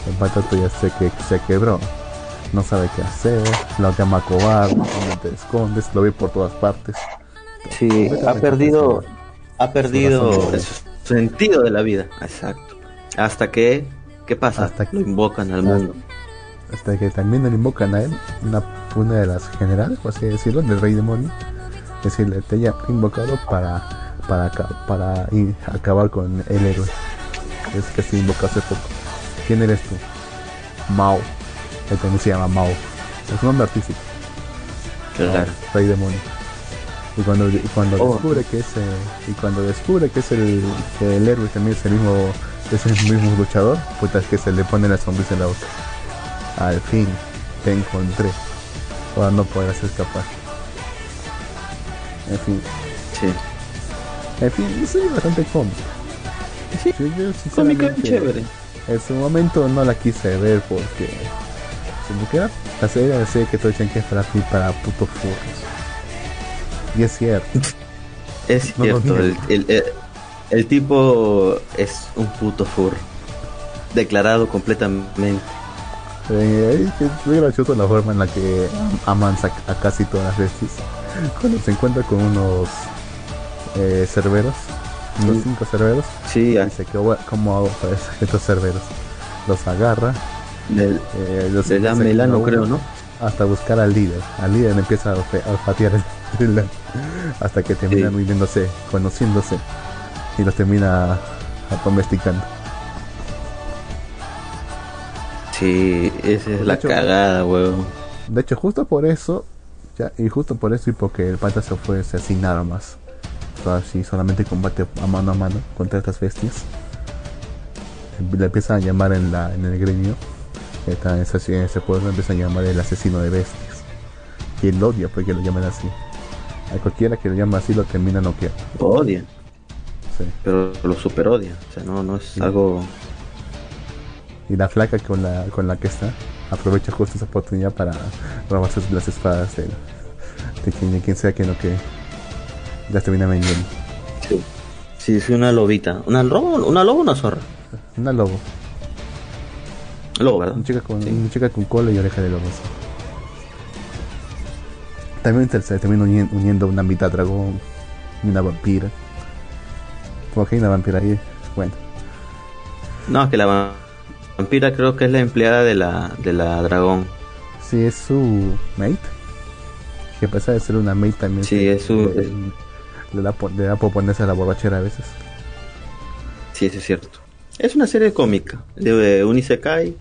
el pata ya se, que, se quebró. No sabe qué hacer, lo llama cobarde, dónde te escondes, lo ve por todas partes. Sí, ha perdido, ha perdido el sentido de la vida. Exacto. Hasta que, ¿qué pasa? Hasta que- lo invocan al mundo. hasta que también le invocan a él, una, una de las generales, por así decirlo, del rey demonio. Es decir, te haya invocado para, para, para acabar con el héroe. Es que se invocó hace poco. ¿Quién eres tú? Mao. Él también se llama Mao. Es un nombre artístico. Claro. rey demonio. Y cuando, cuando oh. descubre que es y cuando descubre que es el, que el héroe también es el mismo es el mismo luchador, puta es que se le pone la sonrisa en la boca. Al fin te encontré. Ahora no podrás escapar. En fin. Sí. En fin, soy bastante cómico. Sí, yo, cómica chévere. En su momento no la quise ver porque. Como era la serie de serie que todo dicen que es para, para putos furros. Y es cierto. Es cierto, el, el, tipo es un puto furro. Declarado completamente. Eh, es muy gracioso la forma en la que aman a, casi todas las bestias. Cuando se encuentra con unos eh, cerberos, unos cinco cerberos, sí, y se quedó como hago para estos cerberos. Los agarra, eh, los le da melano, creo, ¿no? Hasta buscar al líder. Al líder empieza a, patear el, hasta que terminan sí. conociéndose y los termina domesticando. Sí, esa es la cagada, weón. De hecho, justo por eso, ya, y justo por eso y porque el pata se fue así nada más. Así solamente combate a mano a mano contra estas bestias. Le empiezan a llamar en la en el gremio. En ese, en ese pueblo empiezan a llamar el asesino de bestias. Y él odia porque lo llaman así. A cualquiera que lo llame así lo termina noqueando. Lo odian. Sí. Pero lo super odian. O sea, no, no es algo y la flaca con la, con la que está aprovecha justo esa oportunidad para robarse las espadas de, de quien, sea que no que las termina vendiendo. Sí. sí, es una lobita. ¿Una lobo, una lobo o una zorra? Una lobo. Lobo, ¿verdad? Una chica con, una chica con cola y oreja de lobo. También se termina uniendo, una mitad dragón y una vampira. ¿Por qué hay una vampira ahí? Bueno. No, es que la Vampira creo que es la empleada de la, de la dragón. Sí, es su mate. Que pasa de ser una mate también. Sí, es su... Le, da, por ponerse a la borrachera a veces. Sí, eso es cierto. Es una serie cómica de Unisekai.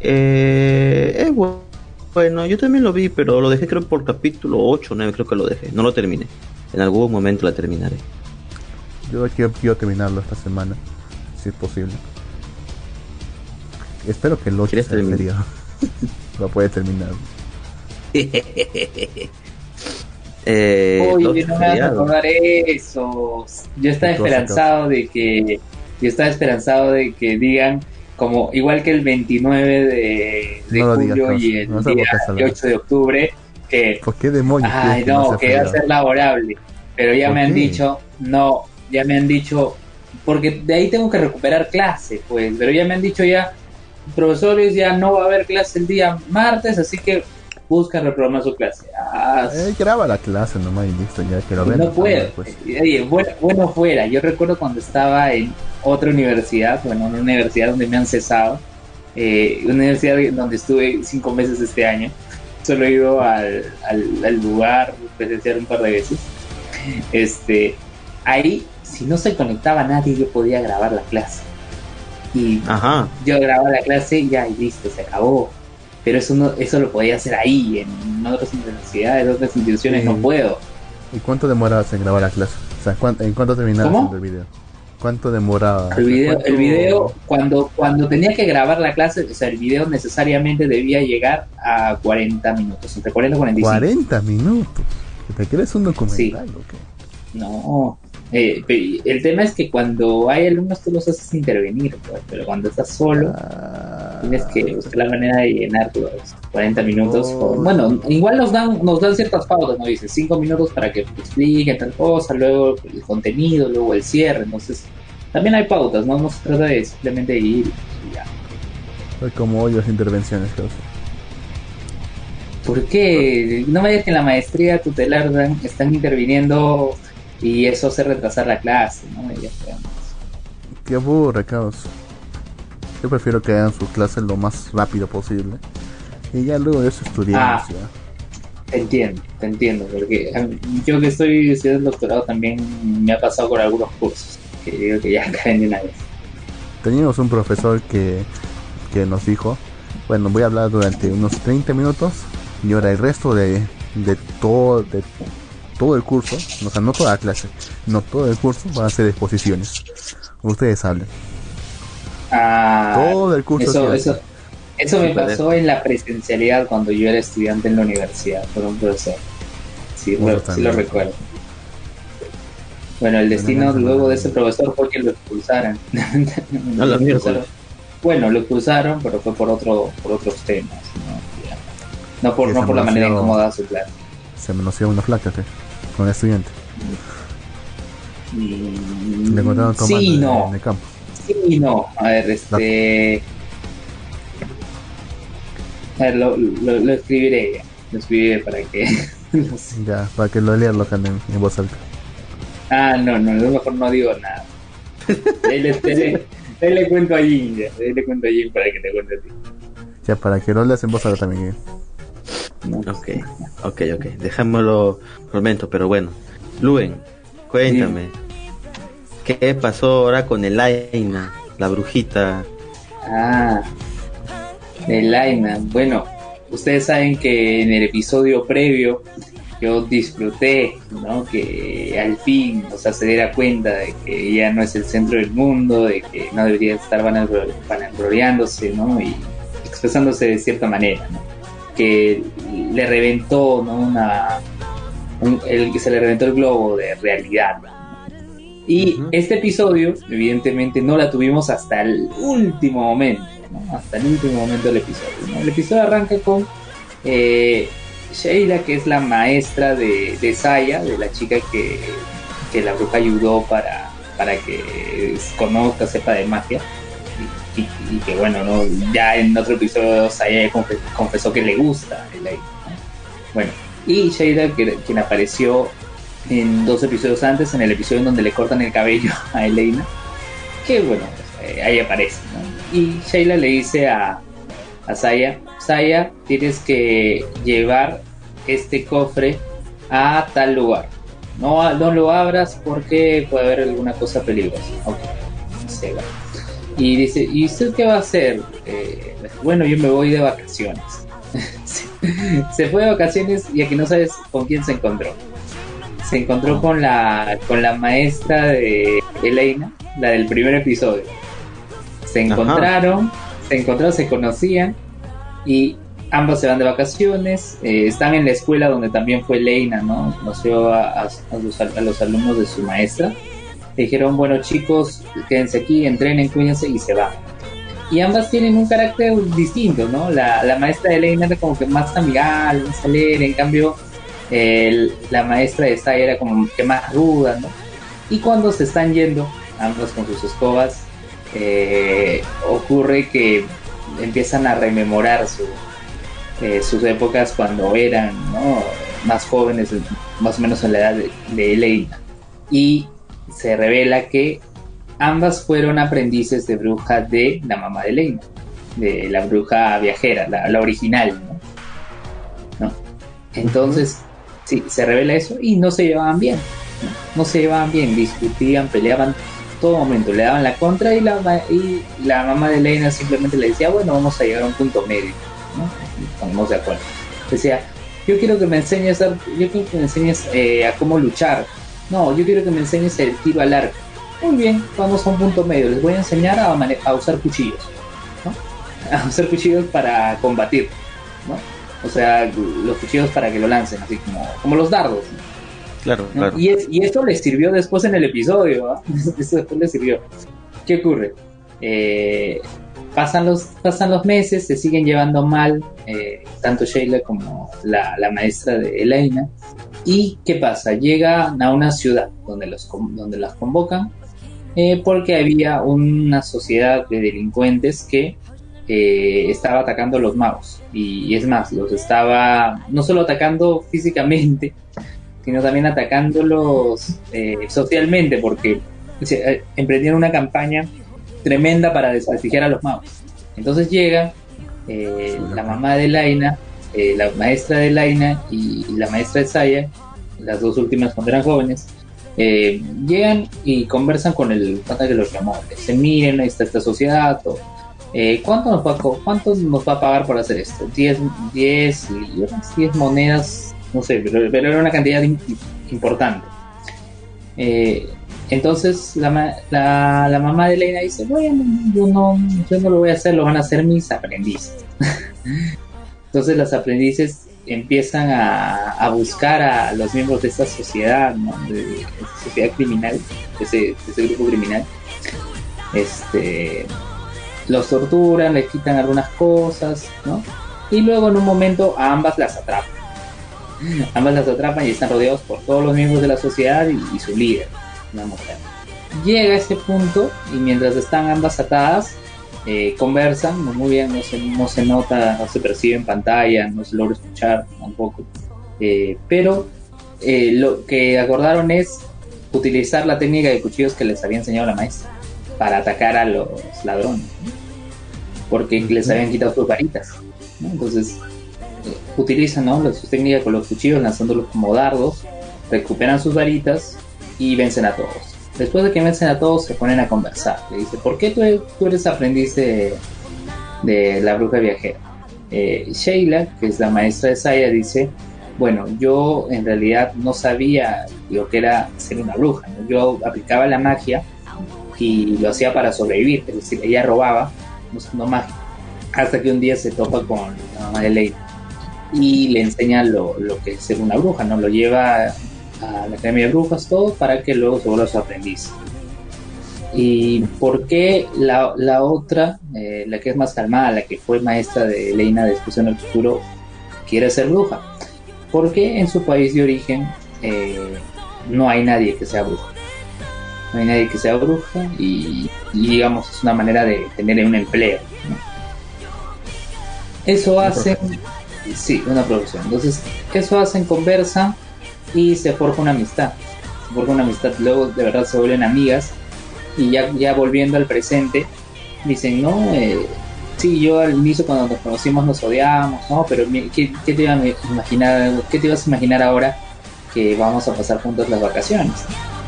Eh, es bueno, yo también lo vi, pero lo dejé creo por capítulo 8 9 creo que lo dejé. No lo terminé. En algún momento la terminaré. Yo quiero, quiero terminarlo esta semana, si es posible. Espero que el 8 serio lo puede terminar. eh, Oye, no me vas a recordar eso. Yo estaba esperanzado de que. Yo estaba esperanzado de que digan como igual que el 29 de, de julio y el día 8 de octubre que ¿Por qué demonios? Ay, no, que va a ser laborable. Pero ya me han dicho, no, ya me han dicho porque de ahí tengo que recuperar clase, pues, pero ya me han dicho ya profesores ya no va a haber clase el día martes, así que busca reprogramar su clase. Ah, eh, graba la clase nomás y listo, ya que lo ven. No puedo. Pues. bueno, fuera. Yo recuerdo cuando estaba en otra universidad, bueno, una universidad donde me han cesado, eh, una universidad donde estuve cinco meses este año. Solo he ido al, al, lugar presenciar un par de veces. Este, ahí, si no se conectaba nadie, yo podía grabar la clase. Y yo grababa la clase y ya, y listo, se acabó. Pero eso no, eso lo podía hacer ahí, en otras universidades, en otras instituciones no puedo. ¿Y cuánto demorabas en grabar la clase? O sea, ¿en cuánto terminabas el video? ¿Cuánto demoraba? El video, el video cuando, cuando tenía que grabar la clase, o sea, el video necesariamente debía llegar a 40 minutos, entre 40 y 45. 40 minutos. ¿Te quieres un documental o qué? No, eh, el tema es que cuando hay alumnos tú los haces intervenir, pues, pero cuando estás solo tienes que buscar la manera de llenar los 40 minutos. Oh. bueno, igual nos dan nos dan ciertas pautas, ¿no? Dice 5 minutos para que expliquen tal cosa, luego el contenido, luego el cierre. Entonces, también hay pautas, ¿no? No se trata de simplemente ir y ya. como hoy las intervenciones, que ¿Por qué? No me digas que en la maestría tutelar están interviniendo y eso hace retrasar la clase, ¿no? Qué aburre, caos. Yo prefiero que hagan sus clases lo más rápido posible Y ya luego de eso estudiamos. Ah. Te entiendo, te entiendo, porque yo que estoy estudiando doctorado también me ha pasado por algunos cursos, que digo que ya caen de una vez. Teníamos un profesor que, que nos dijo, bueno, voy a hablar durante unos 30 minutos y ahora el resto de, de todo de todo el curso, o sea, no toda la clase, no todo el curso van a ser exposiciones. Ustedes hablen. Ah, Todo el curso eso, eso, eso me pasó en la presencialidad cuando yo era estudiante en la universidad por un profesor. Sí, lo, sí lo recuerdo. Bueno, el destino luego de ese profesor fue que lo expulsaran. No, lo expulsaron. Bueno, lo expulsaron, pero fue por otro por otros temas. No, por, no por la manera cómo daba su clase. Se manoseó una flaca con el estudiante. Mm, Le encontraron tomando Sí, no. en el campo. Sí, no. A ver, este. A ver, lo, lo, lo escribiré ya. Lo escribiré para que. Ya, para que lo lean en, en voz alta. ah, no, no, a lo mejor no digo nada. Ahí le, ahí le- ahí le cuento a Jin, ya. Ahí le cuento a Jin para que te cuente a ti. Ya, para que lo leas en voz alta también. eh. Ok, ok, ok. Dejémoslo por el momento, pero bueno. Luen, cuéntame. ¿Qué pasó ahora con Elaina, la brujita? Ah, de Laina. Bueno, ustedes saben que en el episodio previo yo disfruté, ¿no? Que al fin, o sea, se diera cuenta de que ella no es el centro del mundo, de que no debería estar vanaglo- vanagloriándose, ¿no? Y expresándose de cierta manera, ¿no? Que le reventó, ¿no? Una, un- el que se le reventó el globo de realidad, y este episodio, evidentemente, no la tuvimos hasta el último momento, ¿no? Hasta el último momento del episodio. ¿no? El episodio arranca con eh, Sheila, que es la maestra de, de Saya, de la chica que, que la bruja ayudó para, para que conozca, sepa de magia. Y, que bueno, ¿no? ya en otro episodio Saya ya confe- confesó que le gusta el aire, ¿no? Bueno, y que, quien apareció en dos episodios antes, en el episodio en donde le cortan el cabello a Elena, que bueno, pues, eh, ahí aparece, ¿no? Y Sheila le dice a, a Saya, Saya, tienes que llevar este cofre a tal lugar. No, no lo abras porque puede haber alguna cosa peligrosa. Ok, se va. Y dice, ¿y usted qué va a hacer? Eh, bueno, yo me voy de vacaciones. se fue de vacaciones y aquí no sabes con quién se encontró se encontró con la con la maestra de Elena, la del primer episodio. Se Ajá. encontraron, se encontraron, se conocían y ambos se van de vacaciones. eh, están en la escuela donde también fue Elena, ¿no? Conoció a, a- a los, a los alumnos de su maestra. Dijeron, bueno chicos, quédense aquí, entrenen, cuídense y se van. Y ambas tienen un carácter distinto, ¿no? La, la maestra de Elena era como que más amigable, más alegre, en cambio el- la maestra de Saya era como que más ruda, ¿no? Y cuando se están yendo, ambos con sus escobas, eh, ocurre que empiezan a rememorar su, eh, sus épocas cuando eran ¿no? más jóvenes, más o menos en la edad de, de. Y se revela que ambas fueron aprendices de bruja de la mamá de Elena, de la bruja viajera, la, original, ¿no? Entonces, sí, se revela eso y no se llevaban bien. No, se llevaban bien, discutían, peleaban todo momento, le daban la contra y la, y la mamá de Elena simplemente le decía, bueno, vamos a llegar a un punto medio, ¿no? Estamos de acuerdo. Decía, yo quiero que me enseñes yo quiero que me enseñes eh, a cómo luchar. No, yo quiero que me enseñes el tiro al arco. Muy bien, vamos a un punto medio. Les voy a enseñar a, a usar cuchillos, ¿no? A usar cuchillos para combatir, ¿no? O sea, los cuchillos para que lo lancen, así como, como los dardos. ¿no? Claro, claro. Y, es- y esto les sirvió después en el episodio, ¿ah? Eso después les sirvió. ¿Qué ocurre? Eh, pasan, los, pasan los meses, se siguen llevando mal, eh, tanto Sheila como la, la maestra de Elena. ¿Y qué pasa? Llegan a una ciudad donde, los, donde las convocan eh, porque había una sociedad de delincuentes que eh, estaba atacando a los magos. Y, y es más, los estaba no solo atacando físicamente, sino también atacándolos eh, socialmente, porque se, emprendieron una campaña tremenda para desprestigiar a los magos. Entonces llegan, eh, la mamá de Laina, eh, la maestra de Laina y, la maestra de Saya, las dos últimas cuando eran jóvenes, eh, llegan y conversan con el pata que los llamó. Se miren, ahí está esta sociedad. ¿cuánto, nos va, ¿Cuánto nos va a pagar por hacer esto? 10, 10 10 monedas, no sé, pero, era una cantidad importante. entonces la, la, la, mamá de Elena dice, bueno, yo no, yo no lo voy a hacer, lo van a hacer mis aprendices. Entonces las aprendices empiezan a, buscar a los miembros de esta sociedad, ¿no? de, esta sociedad criminal, de ese, grupo criminal. Este, los torturan, les quitan algunas cosas, ¿no? Y luego en un momento a ambas las atrapan. Ambas las atrapan y están rodeados por todos los miembros de la sociedad y, su líder, una mujer. Llega a ese punto y mientras están ambas atadas, eh, conversan, muy bien, no se, no se nota, no se percibe en pantalla, no se logra escuchar tampoco. Eh, pero eh, lo que acordaron es utilizar la técnica de cuchillos que les había enseñado la maestra para atacar a los ladrones, porque les habían quitado sus varitas. Entonces, utilizan ¿no? su técnica con los cuchillos lanzándolos como dardos, recuperan sus varitas y vencen a todos. Después de que vencen a todos, se ponen a conversar. Le dice, ¿por qué tú, eres aprendiz de, la bruja viajera? Eh, Sheila, que es la maestra de Saya, dice, bueno, yo en realidad no sabía lo que era ser una bruja. Yo aplicaba la magia y lo hacía para sobrevivir. Es decir, ella robaba, no magia. Hasta que un día se topa con la mamá de Leila y le enseña lo, lo que es ser una bruja, ¿no? Lo lleva a la Academia de Brujas, todo, para que luego se vuelva su aprendiz. ¿Y por qué la, la otra, eh, la que es más calmada, la que fue maestra de Leina después en el futuro, quiere ser bruja? Porque en su país de origen eh, no hay nadie que sea bruja. No hay nadie que sea bruja y, digamos es una manera de tener un empleo. Eso hace... Sí, una profesión. Entonces, eso hacen conversa y se forja una amistad. Se forja una amistad, luego de verdad se vuelven amigas y ya, ya volviendo al presente, dicen, no, eh, sí, yo al inicio cuando nos conocimos nos odiábamos, ¿no? Pero ¿qué, te ibas a imaginar, ¿qué te ibas a imaginar ahora que vamos a pasar juntos las vacaciones?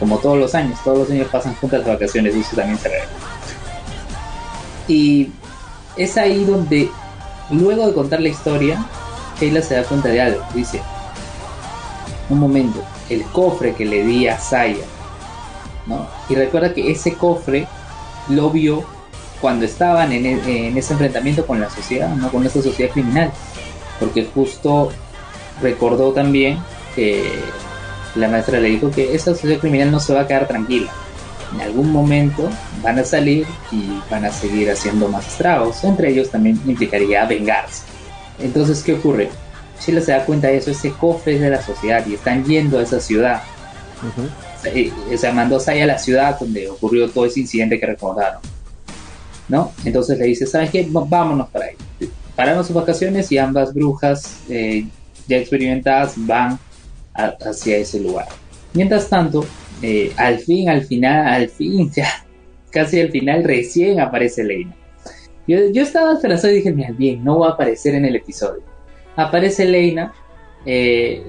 Como todos los años, todos los años pasan juntas las vacaciones y eso también se ve. Y es ahí donde, luego de contar la historia, Sheila se da cuenta de algo. Dice, un momento, el cofre que le di a Saya, ¿no? Y recuerda que ese cofre lo vio cuando estaban en, e, ese enfrentamiento con la sociedad, ¿no? Con esta sociedad criminal. Porque justo recordó también que la maestra le dijo que esa sociedad criminal no se va a quedar tranquila. En algún momento van a salir y van a seguir haciendo más estragos. Entre ellos también implicaría vengarse. Entonces, ¿qué ocurre? Sheila se da cuenta de eso, ese cofre es de la sociedad y están yendo a esa ciudad. o sea, mandó a la ciudad donde ocurrió todo ese incidente que recordaron. ¿No? Entonces le dice, ¿sabes qué? Vámonos para ahí. Pararon sus vacaciones y ambas brujas eh, ya experimentadas van hacia ese lugar. Mientras tanto, eh, al fin, al final, al fin, ya casi al final, recién aparece Leina. Yo, yo estaba esperanzado y dije, mira, bien, no va a aparecer en el episodio aparece Leina, eh,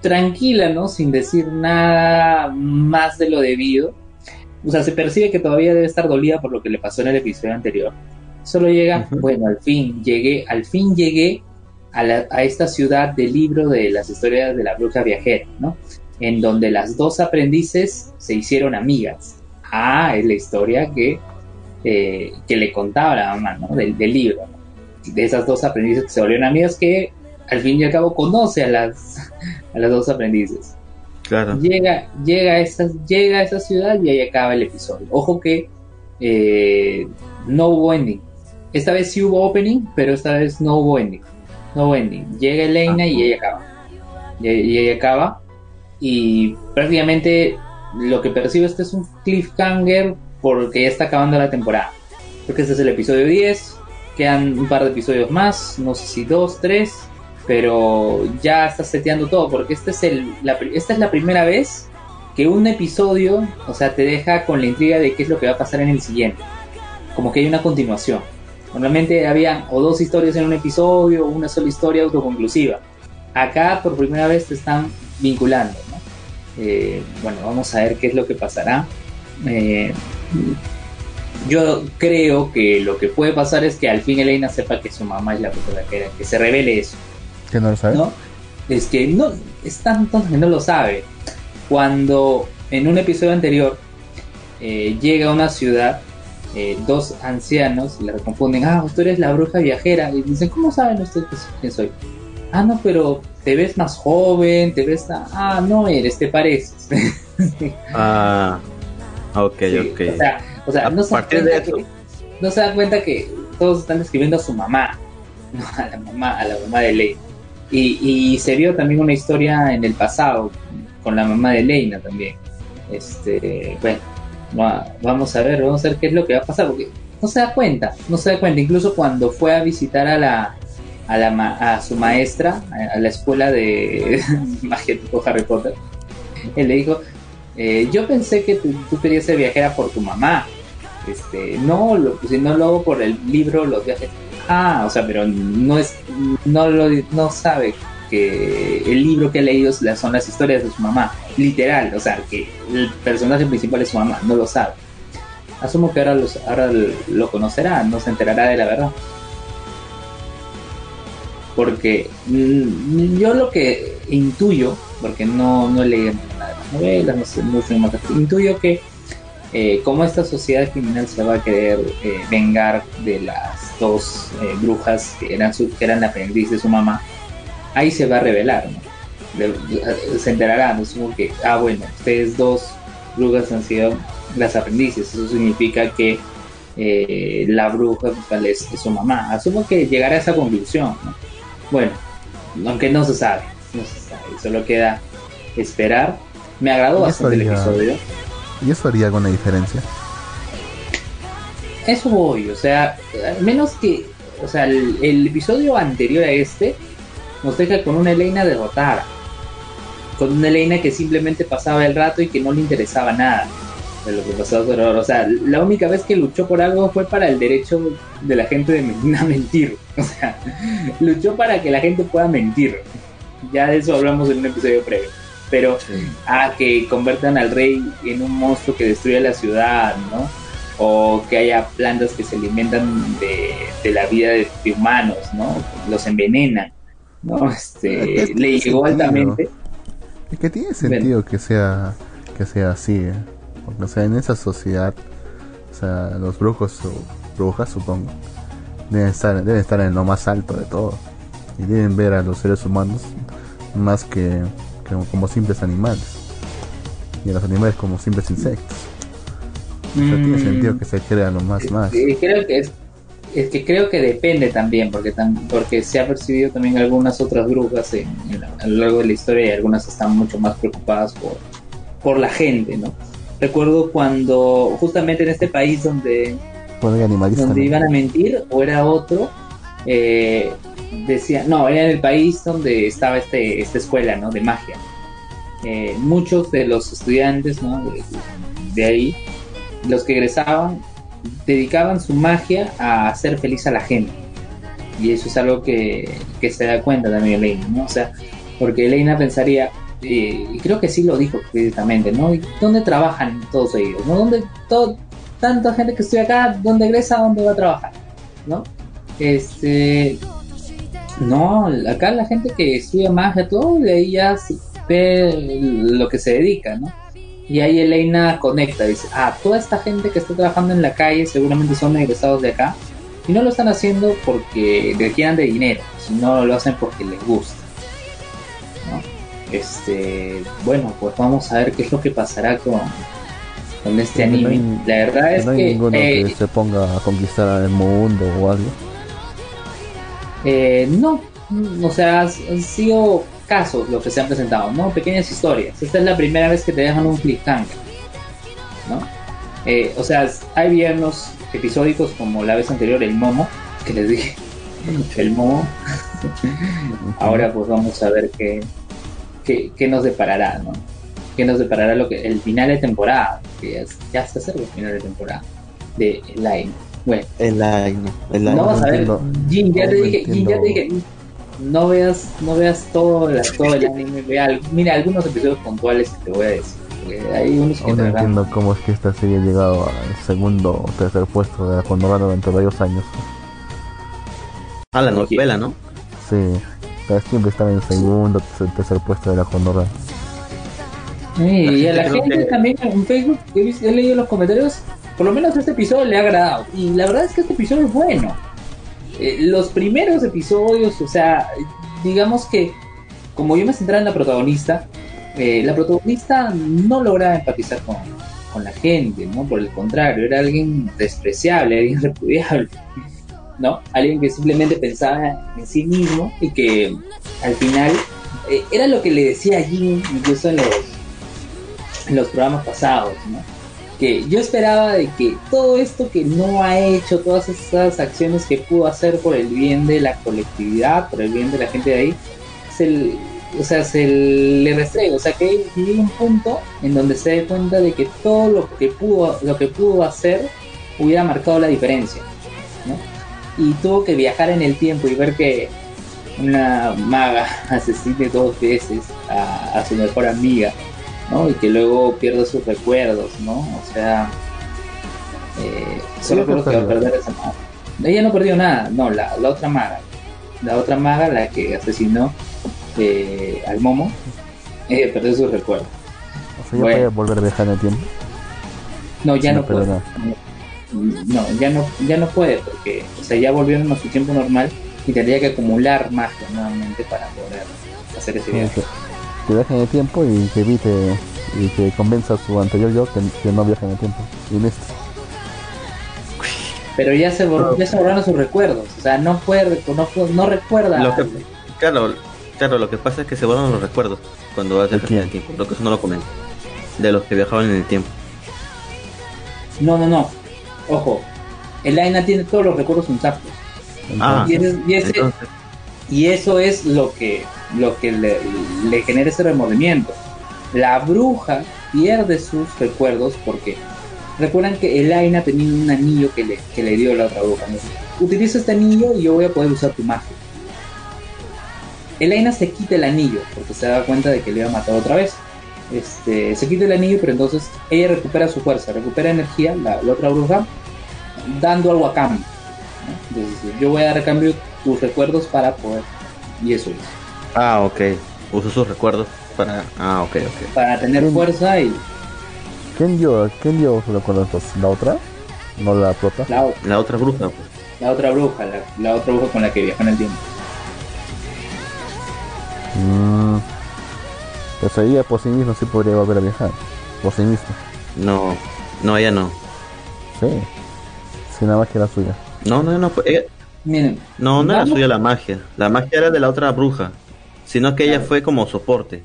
tranquila, ¿no? Sin decir nada más de lo debido. O sea, se percibe que todavía debe estar dolida por lo que le pasó en el episodio anterior. Solo llega, bueno, al fin llegué, al fin llegué a, a, esta ciudad del libro de las historias de la bruja viajera, ¿no? En donde las dos aprendices se hicieron amigas. Ah, es la historia que, eh, que le contaba la mamá, ¿no? Del, del libro de esas dos aprendices que se volvieron amigas que al fin y al cabo conoce a las, a las dos aprendices. Claro. Llega, llega, a esa, llega a esa ciudad y ahí acaba el episodio. Ojo que eh, no hubo ending. Esta vez sí hubo opening, pero esta vez no hubo ending. No hubo ending. Llega Elena y ella acaba. Y, y ella acaba. Y prácticamente lo que percibo este es un cliffhanger porque ya está acabando la temporada. Porque este es el episodio 10 Quedan un par de episodios más, no sé si dos, tres, pero ya está seteando todo, porque este esta es la primera vez que un episodio, o sea, te deja con la intriga de qué es lo que va a pasar en el siguiente. Como que hay una continuación. Normalmente habían o dos historias en un episodio o una sola historia autoconclusiva. Acá por primera vez te están vinculando. Eh, bueno, vamos a ver qué es lo que pasará. Eh, yo creo que lo que puede pasar es que al fin Elena sepa que su mamá es la persona que era, que se revele eso. ¿Que no lo sabe? Es que no, es tanto que no lo sabe. Cuando en un episodio anterior eh, llega a una ciudad eh, dos ancianos le confunden, ah, tú eres la bruja viajera. Y dicen, ¿cómo saben ustedes quién soy? Ah, no, pero te ves más joven, te ves... Ah, no eres, te pareces. ah, ok, ok. O sea, no, se que, no se da cuenta que todos están describiendo a su mamá, no a la mamá, a la mamá de Leina. Y, y se vio también una historia en el pasado con la mamá de Leina también. Este, bueno, vamos a ver, vamos a ver qué es lo que va a pasar, porque no se da cuenta, no se da cuenta, incluso cuando fue a visitar a la a, la, a su maestra, a, la escuela de magia tipo Harry Potter, él le dijo, eh, yo pensé que tú, querías ser viajera por tu mamá, este, no, lo, pues, no lo hago por el libro Los viajes. Ah, o sea, pero no es, no lo, no sabe que el libro que ha leído son las historias de su mamá, literal, o sea, que el personaje principal es su mamá, no lo sabe. Asumo que ahora, los, ahora lo conocerá, no se enterará de la verdad. Porque mm, yo lo que intuyo, porque no, no nada de las novelas, no sé, mucho más, intuyo que eh, como esta sociedad criminal se va a querer eh, vengar de las dos eh, brujas que eran, su, que eran aprendiz de su mamá, ahí se va a revelar, ¿no? se enterarán, asumo que, ah, bueno, ustedes dos brujas han sido las aprendices, eso significa que la bruja es, su mamá. Asumo que llegará a esa conclusión, ¿no? Bueno, aunque no se sabe, no se sabe, solo queda esperar. Me agradó bastante el episodio. ¿Y eso haría alguna diferencia? Eso voy, o sea, menos que, o sea, el episodio anterior a este nos deja con una Elena derrotada, con una Elena que simplemente pasaba el rato y que no le interesaba nada de lo que pasaba O sea, la única vez que luchó por algo fue para el derecho de la gente de mentir. O sea, luchó para que la gente pueda mentir. Ya de eso hablamos en un episodio previo. Pero a que convertan al rey en un monstruo que destruye la ciudad, ¿no? O que haya plantas que se alimentan de, la vida de, de humanos, ¿no? Los envenenan. ¿no? Este, le llegó altamente. Es que tiene sentido que sea que sea así, ¿eh? porque o sea, en esa sociedad, o sea, los brujos o brujas, supongo, deben estar deben estar en lo más alto de todo y deben ver a los seres humanos más que, como, simples animales y a los animales como simples insectos. O sea, tiene mm. sentido que se crea lo más más. creo que es es que creo que depende también, porque, porque se ha percibido también algunas otras brujas en, a lo largo de la historia y algunas están mucho más preocupadas por, por la gente, ¿no? Recuerdo cuando, justamente en este país donde, donde iban a mentir, o era otro, eh, decía, no, era en el país donde estaba este, esta escuela, ¿no? De magia. Eh, muchos de los estudiantes, ¿no? de ahí, los que egresaban, dedicaban su magia a hacer feliz a la gente. Y eso es algo que, se da cuenta también Elena, ¿no? O sea, porque Elena pensaría, eh, y creo que sí lo dijo precisamente, ¿no? ¿Dónde trabajan todos ellos? ¿no? ¿Dónde todo, tanta gente que estudia acá, dónde egresa, dónde va a trabajar? ¿No? Este, no, acá la gente que estudia magia, todo, de ahí ya ve lo que se dedica, ¿no? Y ahí Elena conecta, dice, ah, toda esta gente que está trabajando en la calle seguramente son egresados de acá y no lo están haciendo porque requieran de dinero, sino lo hacen porque les gusta. Este, bueno, pues vamos a ver qué es lo que pasará con, con este anime. la verdad es no hay ninguno que eh, se ponga a conquistar el mundo o algo. Eh, no, o sea, han sido casos lo que se han presentado, ¿no? Pequeñas historias. Esta es la primera vez que te dejan un cliffhanger, ¿no? Eh, o sea, hay viernes episódicos como la vez anterior, el Momo, que les dije, el Momo. Ahora pues vamos a ver qué, qué, nos deparará, ¿no? ¿Qué nos deparará lo que, el final de temporada? Que ya, ya está cerca el final de temporada de Line. Bueno, El line, el line. no vas a ver. entiendo. Jin, ya No te dije, Jin, ya te dije. No veas, no veas todo, la- todo el anime. Vea, al- mira algunos episodios puntuales que te voy a decir. Hay unos que te no dan. entiendo cómo es que esta serie ha llegado al segundo o tercer puesto de la Condorra durante varios años. Ah, la novela, ¿no? Sí, pero siempre estaba en segundo o tercer puesto de la Condorra. Sí, y a la gente que- también en Facebook he, visto- he leído los comentarios, por lo menos este episodio le ha agradado. Y la verdad es que este episodio es bueno. Eh, los primeros episodios, o sea, digamos que como yo me centraba en la protagonista, eh, la protagonista no lograba empatizar con, con la gente, ¿no? Por el contrario, era alguien despreciable, alguien repudiable, ¿no? Alguien que simplemente pensaba en sí mismo y que al final eh, era lo que le decía Jim incluso en los, en los programas pasados, ¿no? Yo esperaba de que todo esto que no ha hecho, todas esas acciones que pudo hacer por el bien de la colectividad, por el bien de la gente de ahí, se, o sea, se le restregue, o sea, que llegue un punto en donde se dé cuenta de que todo lo que pudo, lo que pudo hacer hubiera marcado la diferencia. Y tuvo que viajar en el tiempo y ver que una maga asesine dos veces a su mejor amiga, ¿no? Y que luego pierda sus recuerdos, ¿no? O sea, eh, solo creo que va a perder esa maga. Ella no perdió nada, no, la, la otra maga. La otra maga, la que asesinó eh, al momo, eh, perdió sus recuerdos. O sea, ya Bueno. puede volver a viajar en el tiempo. No, ya no, puede. No, ya no, ya no puede, porque o sea, ya volvieron a su tiempo normal y tendría que acumular magia nuevamente para poder hacer ese viaje. Que viaje en el tiempo y que evite y que convenza a su anterior yo que, que no viaje en el tiempo. Y listo. Pero ya se, borró, ya se borraron sus recuerdos, o sea, no puede, no, no recuerda. Lo que, claro, claro, lo que pasa es que se borran los recuerdos cuando vas a viajar en el tiempo. Lo que eso no lo comento. De los que viajaban en el tiempo. No, no, no. Ojo, el Aina tiene todos los recuerdos intactos. Ah, y, ese- y ese- Entonces, y eso es lo que, lo que le, genera ese remordimiento. La bruja pierde sus recuerdos porque recuerdan que el Aina tenía un anillo que le, que le dio la otra bruja. Utiliza este anillo y yo voy a poder usar tu magia. El Aina se quita el anillo porque se da cuenta de que le iba a matar otra vez. Este, se quita el anillo, pero entonces ella recupera su fuerza, recupera energía, la, otra bruja, dando algo a cambio. Entonces, yo voy a dar a cambio tus recuerdos para poder. Y eso es. ah, ok. Uso sus recuerdos para. Ah, ok, ok. Para tener fuerza y ¿Quién dio, quién dio los recuerdos? entonces? ¿La otra? ¿No la prota? la, o- La otra bruja, pues. la otra bruja, la, la otra bruja con la que viaja en el tiempo. Mm. Pues ella por sí misma sí podría volver a viajar. Por sí misma. No, no, ella no. Sí. Si nada más que era suya. No, no, no. pues, ella- Miren, no, no era suya la magia. La magia era de la otra bruja. Sino que ella fue como soporte.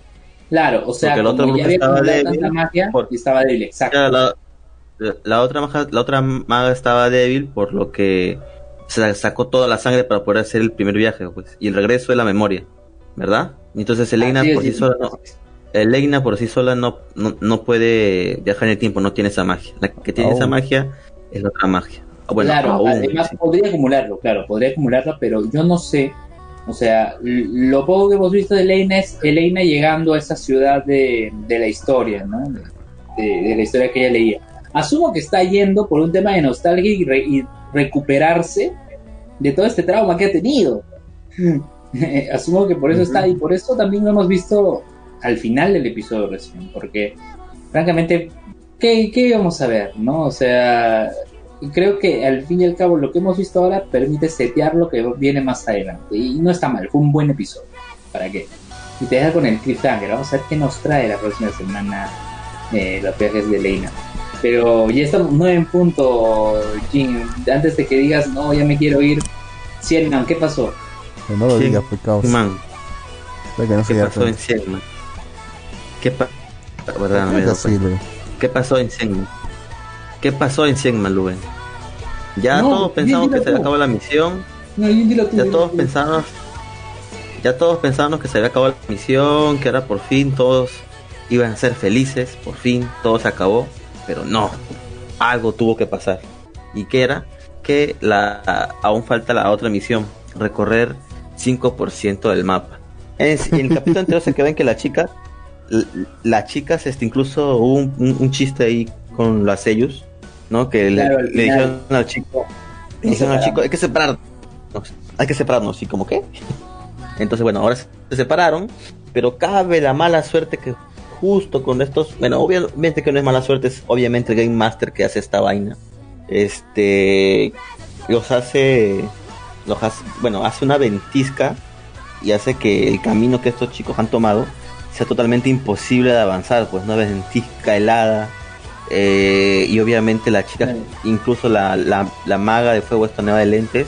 claro, o sea, Porque la otra bruja estaba débil, magia por- y estaba débil, exacto. La, la, la otra maga, la otra maga estaba débil por lo que se sacó toda la sangre para poder hacer el primer viaje, pues. Y el regreso de la memoria, ¿verdad? Entonces Elena por sí sola no. Elena por sí sola no, no, no puede viajar en el tiempo, no tiene esa magia. La que tiene esa Aún. magia es la otra magia. Ah, Bueno, claro, aún, además sí. podría acumularlo, claro, podría acumularla, pero yo no sé, o sea, lo poco que hemos visto de Elena es Elena llegando a esa ciudad de, de la historia, ¿no? De, de- de la historia que ella leía. Asumo que está yendo por un tema de nostalgia y, re- y recuperarse de todo este trauma que ha tenido. Asumo que por eso está y por eso también lo hemos visto al final del episodio recién, porque francamente, ¿qué, qué íbamos a ver, no? O sea, creo que al fin y al cabo lo que hemos visto ahora permite setear lo que viene más adelante. Y no está mal, fue un buen episodio. ¿Para qué? Y te deja con el cliffhanger. Vamos a ver qué nos trae la próxima semana eh, los viajes de Leina. Pero ya estamos nueve en punto, Jim. Antes de que digas, no, ya me quiero ir. Cienman, ¿qué pasó? Que no lo Sí. digas, pues caos. Man, que no ¿qué pasó en. Siegman? ¿Qué pa verdad, no me he Es dado así, cuenta. Luis. ¿Qué pasó en Siegman? ¿Qué pasó en Siegman, Luven? Ya No, todos pensamos que se tú. acabó la misión, No, tú, ya todos tú. pensábamos, ya todos pensábamos que se había acabado la misión, que ahora por fin todos iban a ser felices, por fin todo se acabó, pero no, algo tuvo que pasar. ¿Y qué era? que la aún falta la otra misión, recorrer 5% del mapa. En, en el capítulo anterior se queda en que la chica, l- la chica, este, incluso hubo un, un- un chiste ahí con las sellos, ¿no? Que le- Claro, le, dijeron al chico, le dijeron al chico, hay que separarnos, hay que separarnos, ¿y como qué? Entonces, bueno, ahora se separaron, pero cabe la mala suerte que justo con estos, bueno, obviamente que no es mala suerte, es obviamente el Game Master que hace esta vaina. Este los hace los hace, bueno, hace una ventisca y hace que el camino que estos chicos han tomado sea totalmente imposible de avanzar, pues una ventisca helada. Eh, y obviamente la chica, incluso la, la, la maga de fuego esta nueva de lentes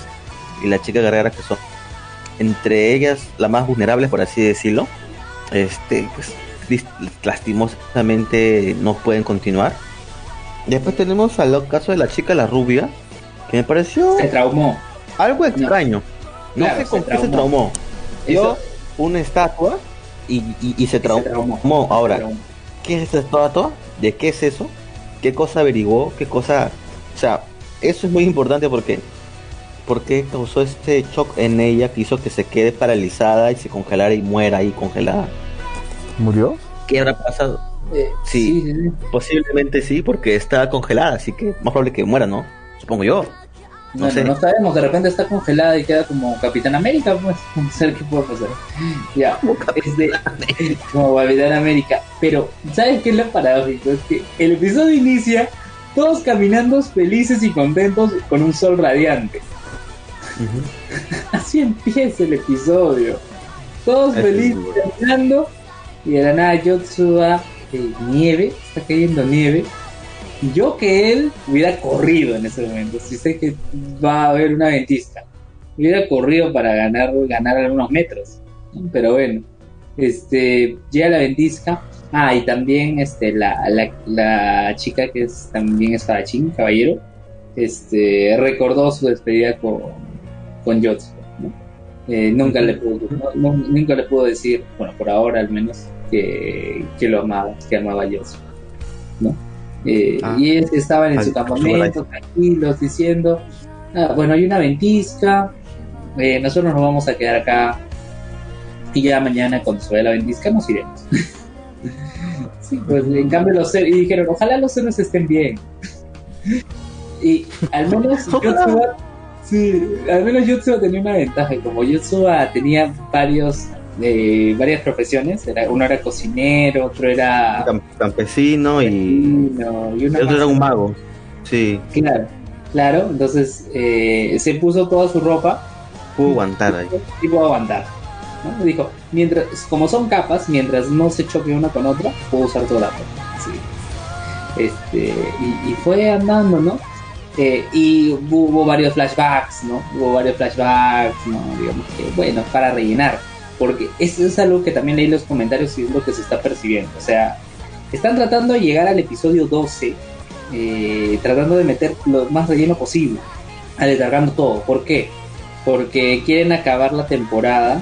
y la chica guerrera que son entre ellas las más vulnerables por así decirlo este pues lastimosamente no pueden continuar después tenemos al caso de la chica la rubia que me pareció Se traumó. algo extraño no, Claro, sé se con qué se traumó. Vio una estatua y, y- y se Se traumó traumó. ahora Se traumó. ¿Qué es esta estatua? ¿De qué es eso? ¿Qué cosa averiguó? ¿Qué cosa? O sea, eso es muy importante porque porque causó este shock en ella que hizo que se quede paralizada y se congelara y muera ahí congelada. ¿Murió? ¿Qué habrá pasado? Eh, Sí. sí, sí. Posiblemente sí, porque está congelada, así que más probable que muera, ¿no? Supongo yo. No Bueno, sé. no sabemos, de repente está congelada y queda como Capitán América, pues, no sé qué puede pasar. Ya, este, como Capitán América. Pero, ¿sabes qué es lo paradójico? Es que el episodio inicia todos caminando felices y contentos con un sol radiante. Así empieza el episodio. Todos felices caminando y de la nada Yotsuba eh, nieve, está cayendo nieve. Yo que él hubiera corrido en ese momento, si sé que va a haber una ventisca, hubiera corrido para ganar, ganar algunos metros. Pero bueno, este, llega la ventisca. Ah, y también este, la, la, la chica que es también espadachín, caballero, este, recordó su despedida con, con. Eh, nunca, le pudo, no- nunca le pudo decir, bueno, por ahora al menos, que, que lo amaba, que amaba a. ¿no? Eh, Ah. y es- estaban en Al- su campamento, tranquilos, diciendo, "Ah, bueno, hay una ventisca, eh, nosotros nos vamos a quedar acá y ya mañana cuando se vaya la ventisca nos iremos. sí, pues en cambio los héroes, y dijeron, ojalá los héroes estén bien. y al menos Yotsuba, sí, al menos Yotsuba tenía una ventaja, como Yotsuba tenía varios, eh, varias profesiones, era, uno era cocinero, otro era... Cam- Campesino y campesino, otro era un mago. Sí, Claro, claro, entonces eh, se puso toda su ropa pudo aguantar ahí. y pudo aguantar. ¿no? Dijo, mientras, como son capas, mientras no se choque una con otra, puedo usar toda la ropa. Sí. Este, y, y fue andando, ¿no? Eh, y hubo varios flashbacks, ¿no? Hubo varios flashbacks, ¿no? Digamos que, bueno, para rellenar. Porque eso es algo que también leí en los comentarios y es lo que se está percibiendo. O sea, están tratando de llegar al episodio 12, eh, tratando de meter lo más relleno posible, alargando todo. ¿Por qué? Porque quieren acabar la temporada.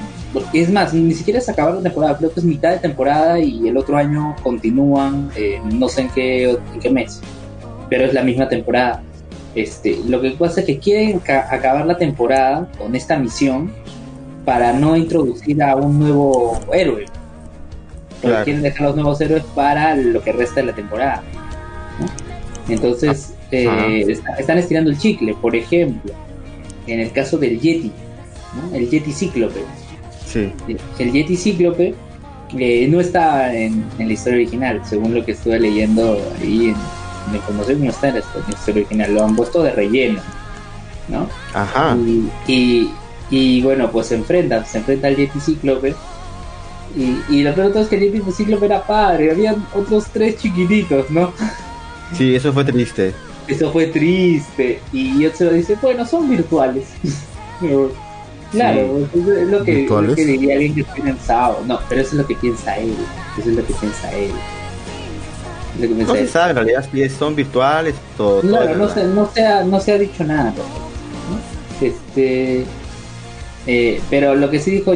Es más, ni siquiera es acabar la temporada, creo que es mitad de temporada y el otro año continúan, eh, no sé en qué, en qué mes, pero es la misma temporada. Este, lo que pasa es que quieren ca- acabar la temporada con esta misión para no introducir a un nuevo héroe. Porque Claro. quieren dejar los nuevos héroes para lo que resta de la temporada. ¿no? Entonces, eh, está- están estirando el chicle. Por ejemplo, en el caso del Yeti, ¿no? el Yeti Cíclope. Sí. El Yeti Cíclope eh, no está en, en la historia original, según lo que estuve leyendo ahí en, en información, no está en la historia en la historia original, lo han puesto de relleno, ¿no? Ajá. Y, y, y, bueno, pues se enfrenta, se enfrenta al Yeti Cíclope. Y, y lo peor todo es que el Yeti Cíclope era padre, habían otros tres chiquititos, ¿no? Sí, eso fue triste. Eso fue triste. Y Yotsuba dice, bueno, son virtuales. Claro, es lo que, ¿Virtuales? lo que diría alguien que tiene pensado. No, pero eso es lo que piensa él. Eso es lo que piensa él. Lo que piensa No se sabe, en realidad si son virtuales, todo. Claro, no se, no, se ha, no se ha dicho nada. ¿no? Este, eh, pero lo que sí dijo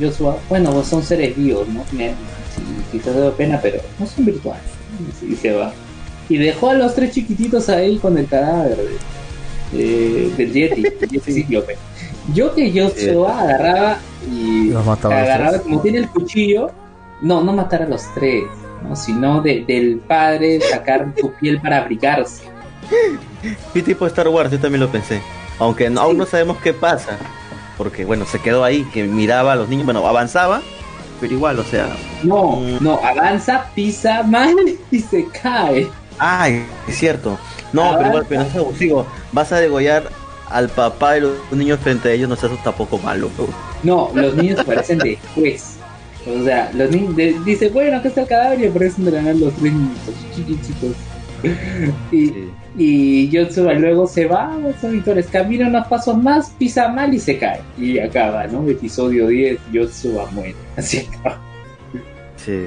Joshua, bueno, pues son seres vivos, ¿no? Me- sí, quizás da pena, pero no son virtuales. Y se va. Y dejó a los tres chiquititos ahí con el cadáver. de- eh, del Yeti, del Yeti cíclope. Yo que yo agarraba y Los agarraba, como tiene el cuchillo, no, no matar a los tres, ¿no? sino de- del padre sacar su piel para abrigarse. Y tipo Star Wars, yo también lo pensé. Aunque no- aún no sabemos qué pasa. Porque bueno, se quedó ahí, que miraba a los niños, bueno, avanzaba, pero igual, o sea, No, Mm. no, avanza, pisa mal y se cae. ay, es cierto. No, Avanza. pero igual, pero no es abusivo. Vas a degollar al papá de los niños frente a ellos, no seas tampoco malo. No, los niños aparecen después. O sea, los niños de- dice, bueno, acá está el cadáver y aparecen de la nada los tres niñitos chiquititos. Y, Sí. y Yotsuba luego se va, son victorias, camina unos pasos más, pisa mal y se cae. Y acaba, ¿no? Episodio 10, Yotsuba muere. Así acaba. Sí.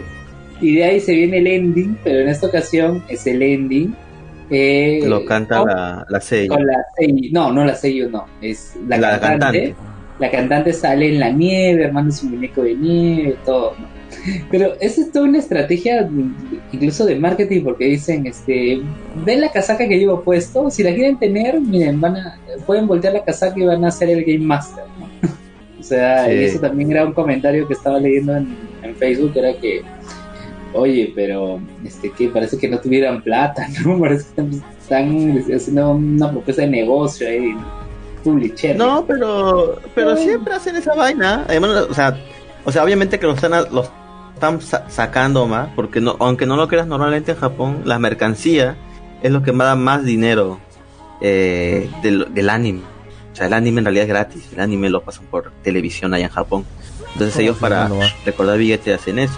Y de ahí se viene el ending, pero en esta ocasión es el ending. eh, Lo canta con, la, la serie. con la Seiyu. No, no la Seiyu, no. Es la, La cantante. cantante. La cantante sale en la nieve, armando su muñeco de nieve, todo. ¿no? Pero esa es toda una estrategia, incluso de marketing, porque dicen, este, ven la casaca que llevo puesto, si la quieren tener, miren, van a, pueden voltear la casaca y van a hacer el Game Master, ¿no? O sea, Sí. y eso también era un comentario que estaba leyendo en, en Facebook, era que, oye, pero, este, que parece que no tuvieran plata, ¿no? Parece que están, están haciendo una propuesta de negocio ahí, publicher. No, pero pero siempre hacen esa vaina. Además, o sea, o sea, obviamente que lo están los están sa- sacando más, porque no, aunque no lo creas normalmente en Japón, la mercancía es lo que más da más dinero eh, del, del anime. O sea, el anime en realidad es gratis. El anime lo pasan por televisión allá en Japón. Entonces ¿Cómo ellos para recordar billetes hacen eso.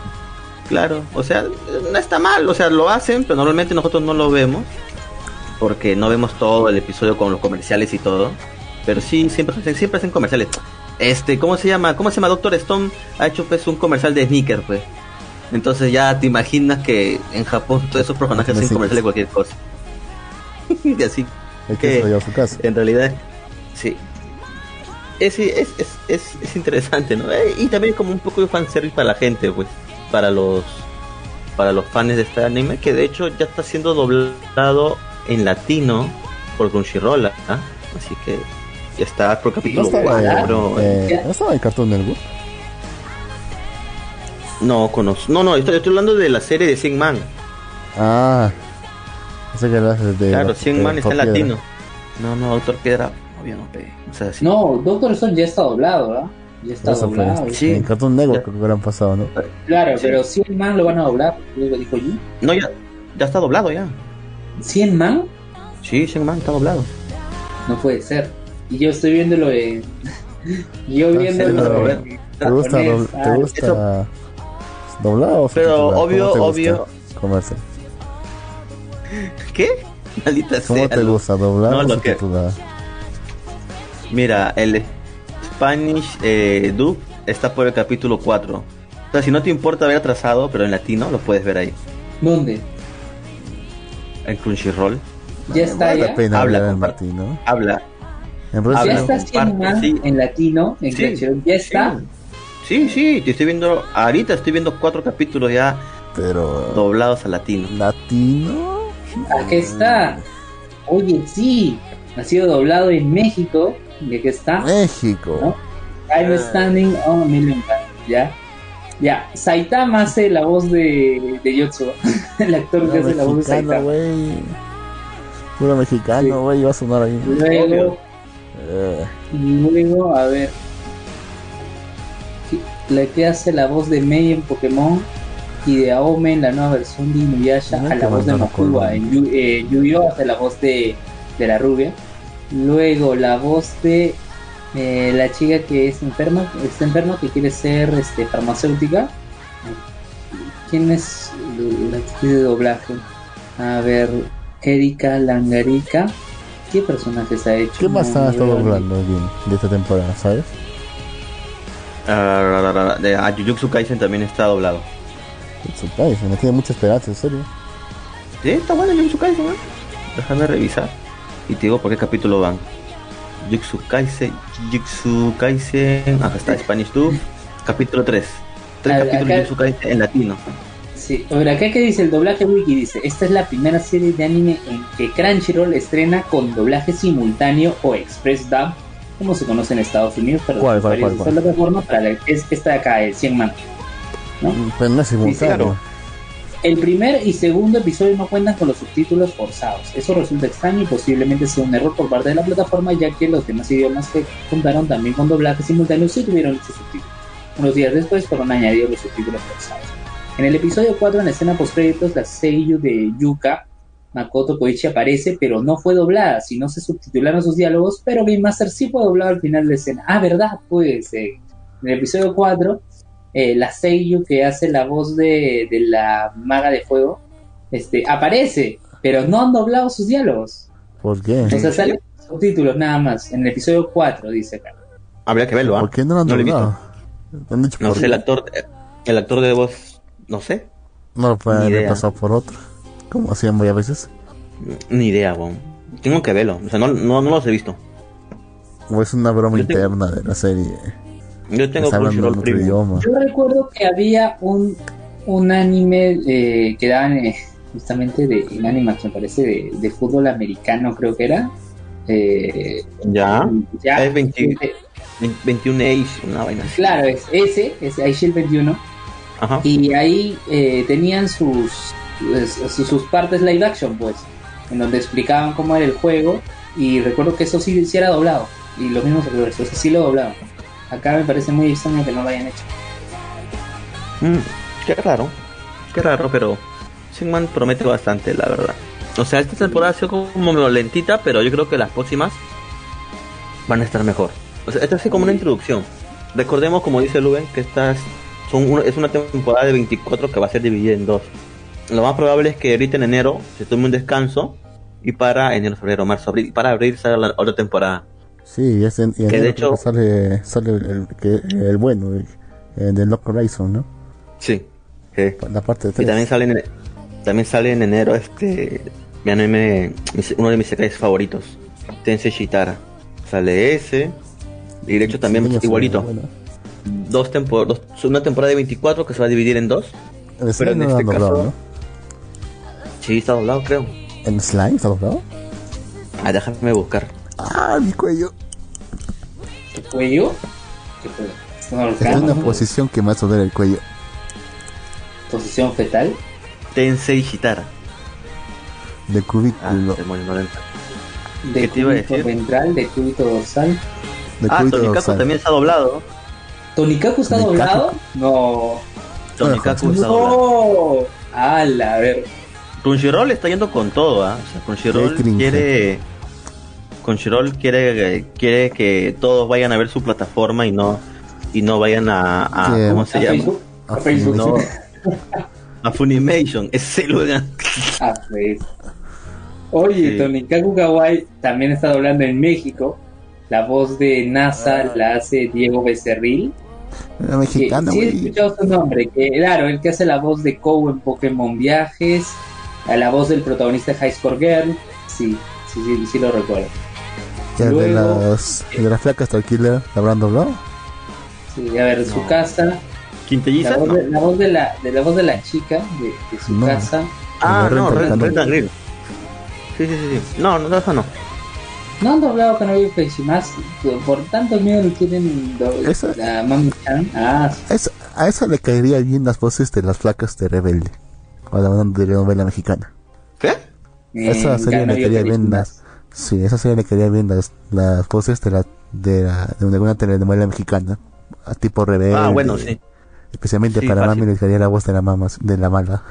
Claro, o sea, no está mal, o sea, lo hacen, pero normalmente nosotros no lo vemos porque no vemos todo el episodio con los comerciales y todo. Pero sí, siempre, hacen- siempre hacen comerciales. Este, ¿cómo se llama? ¿Cómo se llama? Doctor Stone ha hecho pues un comercial de sneaker, pues. Entonces ya te imaginas que en Japón todos esos personajes hacen comerciales de cualquier cosa. y así, ¿Qué? que a su casa. en realidad, sí. Es, es, es, es, es interesante, ¿no? Eh, Y también como un poco de fanservice para la gente, pues. Para los para los fans de este anime, que de hecho ya está siendo doblado en latino por Crunchyroll, ¿ah? Así que ya está por ¿No capítulo estaba, cuatro. eh, ¿no estaba en Cartoon Network? No conozco. No, no, estoy, estoy hablando de la serie de 100 Man. Ah, ese que hablas de. Claro, de- 100 de Man está en latino. No, no, Doctor Piedra, obvio no pe. O sea, sí. No, Doctor Stone ya está doblado, ¿verdad? Ya está Eso fue. doblado. Sí. En Cartoon Network Ya. creo que hubieran pasado, ¿no? Claro, Sí. pero 100 man lo van a doblar, luego dijo yo. No, ya, ya está doblado ya. ¿100 man? Sí, 100 Man está doblado. No puede ser. Y yo estoy viéndolo en. yo viéndolo sí, en. ¿Te gusta, ah, ¿te gusta doblado o Pero obvio, ¿Cómo obvio. comerse? ¿Qué? Maldita ¿Cómo sea. te lo- gusta, doblado No, o lo que-? Mira, el Spanish eh, dub está por el capítulo 4. O sea, si no te importa ver atrasado, pero en latino, lo puedes ver ahí. ¿Dónde? En Crunchyroll. Ya está, Vale ya. la pena Habla, en comparte. latino. Habla. En Habla, Ya está 100 comparte, man sí. en latino, en Sí. Crunchyroll. Ya está. Sí, sí, te estoy viendo. Ahorita estoy viendo cuatro capítulos ya pero. doblados a latino. ¿Latino? Aquí está. Oye, sí. Ha sido doblado en México. Y aquí está. México. ¿No? I'm standing on a million ¿Ya? Ya. Saitama hace la voz de, de Yotsuba. El actor que hace la voz de mexicano, Saitama. güey. Puro mexicano, güey. Va a sonar ahí. Luego, luego, a ver. La que hace la voz de Mei en Pokémon y de Aome en la nueva versión de Inuyasha a la voz de recuerdo. En Yu- eh, Yu-Gi-Oh! hace la voz de, de la rubia. Luego la voz de eh, la chica que es enferma, está enferma, que quiere ser este, farmacéutica. ¿Quién es la actriz de doblaje? A ver, Erika Langarica. ¿Qué personajes ha hecho? ¿Qué más No, ha no estado bien de esta temporada, sabes? Ah, de a Jujutsu Kaisen también está doblado. Tsukai, se me tiene mucha esperanza, en serio. Sí, está bueno Jujutsu Kaisen, ¿no? Déjame revisar. Y te digo por qué capítulo van. Jujutsu Kaisen, Jujutsu Kaisen, acá está Spanish Dub, capítulo 3. Tres capítulos de Jujutsu Kaisen en latino. Sí, ahora acá que dice el doblaje wiki dice, esta es la primera serie de anime en que Crunchyroll estrena con doblaje simultáneo o express dub, como se conoce en Estados Unidos, pero ¿Cuál, cuál, cuál, cuál? plataforma para la- es esta de acá, el 100 man. ¿no? Mm, Pero no es simultáneo. El primer y segundo episodio no cuentan con los subtítulos forzados. Eso resulta extraño y posiblemente sea un error por parte de la plataforma, ya que los demás idiomas que contaron también con doblaje simultáneo sí tuvieron sus subtítulos. Unos días después fueron añadidos los subtítulos forzados. En el episodio 4, en la escena postcréditos, la seiyuu de Yuka, Makoto Koichi aparece, pero no fue doblada, sino se subtitularon sus diálogos, pero Game Master sí fue doblado al final de la escena. Ah, ¿verdad? Pues eh, en el episodio 4 eh, la Seiyu que hace la voz de, de la maga de fuego, este, aparece, pero no han doblado sus diálogos. ¿Por qué? O sea, salen subtítulos nada más. En el episodio 4 dice acá. Habría que verlo, ¿ah? ¿Por qué no lo han No lo he doblado? ¿Han dicho No sé, el actor, el actor de voz, no sé, No lo pueden Ni haber pasado por otro. Como hacían varias veces. ni idea, weón. Tengo que verlo, o sea, no, no, no los he visto. O es una broma Yo tengo- interna de la serie. Yo tengo Está hablando en Crunchyroll otro Premium. idioma. Yo recuerdo que había un, un anime eh, que daban eh, justamente de en Animax, me parece, de, de fútbol americano, creo que era. Eh, Ya, ya, es 20 eh, 21 Age, una vaina. Claro, es ese, es iShield 21. Ajá. Y ahí eh, tenían sus, sus, sus partes live action, pues, en donde explicaban cómo era el juego. Y recuerdo que eso sí, sí era doblado. Y los mismos actores, o sea, sí lo doblaban. Acá me parece muy extraño que no lo hayan hecho. Mm, qué raro, qué raro, pero Singman promete bastante, la verdad. O sea, esta temporada ha sido como lentita, pero yo creo que las próximas van a estar mejor. O sea, esta es como una introducción. Recordemos, como dice Luben, que estas son una- es una temporada de 24 que va a ser dividida en dos. Lo más probable es que ahorita en enero se tome un descanso y para enero, febrero, marzo, abril, y para abril salga la otra temporada. Sí, es en, y en Que de enero hecho- que sale, sale el, el, que- el bueno, el, el de Lock Horizon, ¿no? Sí. sí. La parte de Y 3. también sale en, también sale en enero este mi anime, uno de mis secretos favoritos, Tensei Shitara. Sale ese. Y de hecho también igualito. Dos temporadas, una temporada de 24 que se va a dividir en dos. El Pero en no este doblado, caso- ¿no? Sí, está doblado creo. ¿El slime está doblado? Ah, déjame buscar. ¡Ah, mi cuello! ¿Qué cuello? ¿Qué fue? ¿Es una Estoy en una posición que me hace doler el cuello. ¿Posición fetal? Tensei Shitara. De Ah, cubículo. no le- ¿De ¿Qué te iba a cúbito decir? ventral? ¿De cúbito dorsal? de Ah, cubículo Tonikaku dorsal. también está doblado. ¿Tonikaku está ¿Tonikaku? doblado? No. Tonikaku está doblado. No. ¡Hala! A ver. Crunchyroll está yendo con todo, ¿ah? O sea, Crunchyroll quiere. Crunchyroll quiere, quiere que todos vayan a ver su plataforma y no y no vayan a, a-. ¿cómo se ¿A llama? Facebook? A ¿A Facebook? No, a Funimation, ese lugar. Ah, pues. Oye, Sí. Tonikaku Kawai también está doblando en México. La voz de NASA Ah. la hace Diego Becerril. Una mexicana, sí, he güey. escuchado su nombre. Que, claro, el que hace la voz de Kou en Pokémon Viajes. A la voz del protagonista de High Score Girl. Sí, sí, sí, sí lo recuerdo. Ya de luego- las, de las flacas tranquilas, ¿la habrán doblado? Sí, a ver, su No. casa. La ¿Quintelliza? voz, No. de, la voz de la, de la voz de la chica de, de su No. casa. Ah, de no, Renta Grill. Sí, sí, sí, sí. No, no, eso no. No han doblado Kanobi Feshimasu. Por tanto miedo le tienen Esa- a Mami Chan. Ah, Es- a eso le caería bien las voces de las flacas de Rebelde. O la de la novela mexicana. ¿Qué? esa en serie le caería bien las. Sí, esa serie le caería bien las, las voces de la de, la, de alguna telenovela mexicana. A tipo Rebelde. Ah, bueno, sí. Especialmente Sí, para fácil. Mami le caería la voz de la mamá, de la mala.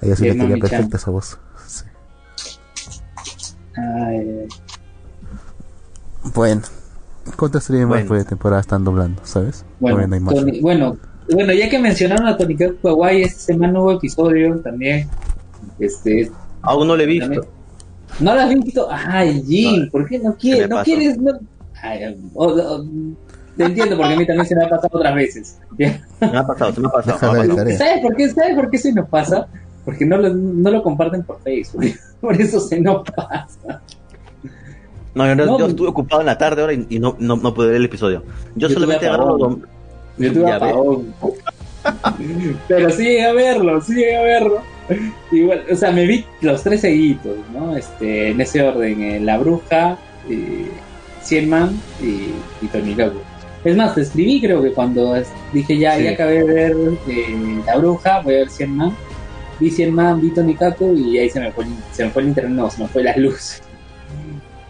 A ella sí le quería perfecta esa voz. Sí. Ay, Bueno, ¿cuántas series más Bueno. por temporada están doblando, sabes? bueno, hay más. Tony- bueno, bueno, ya que mencionaron a Tonikaku Kawai, esta semana hubo episodio también. Este, Aún no lo he visto. ¿No lo has visto? Ay, Jim, ¿por qué no ¿Qué me quieres? ¿No pasó? quieres? No... Ay, o- o- te entiendo, porque a mí también se me ha pasado otras veces. ha pasado, se me ha pasado. Me ha. ¿Sabes por qué? ¿Sabes por qué se nos pasa? Porque no lo, no lo comparten por Facebook. Por eso se nos pasa. No, yo, No, yo estuve ocupado en la tarde ahora y, y no, no, no pude ver el episodio. Yo, Yo solamente agarro los Yo tuve apagón. Pero sí llegué a verlo, sí llegué a verlo. Igual, o sea, me vi los tres seguidos, ¿no? Este, en ese orden, eh, La Bruja, eh, Cien Man y, y Tony Loco. Es más, te escribí creo que cuando dije ya, Sí. ya acabé de ver eh, La Bruja, voy a ver Cien Man. Vi Cien Man, vi Tony Kako y ahí se me fue se me fue el internet, no, se me fue la luz.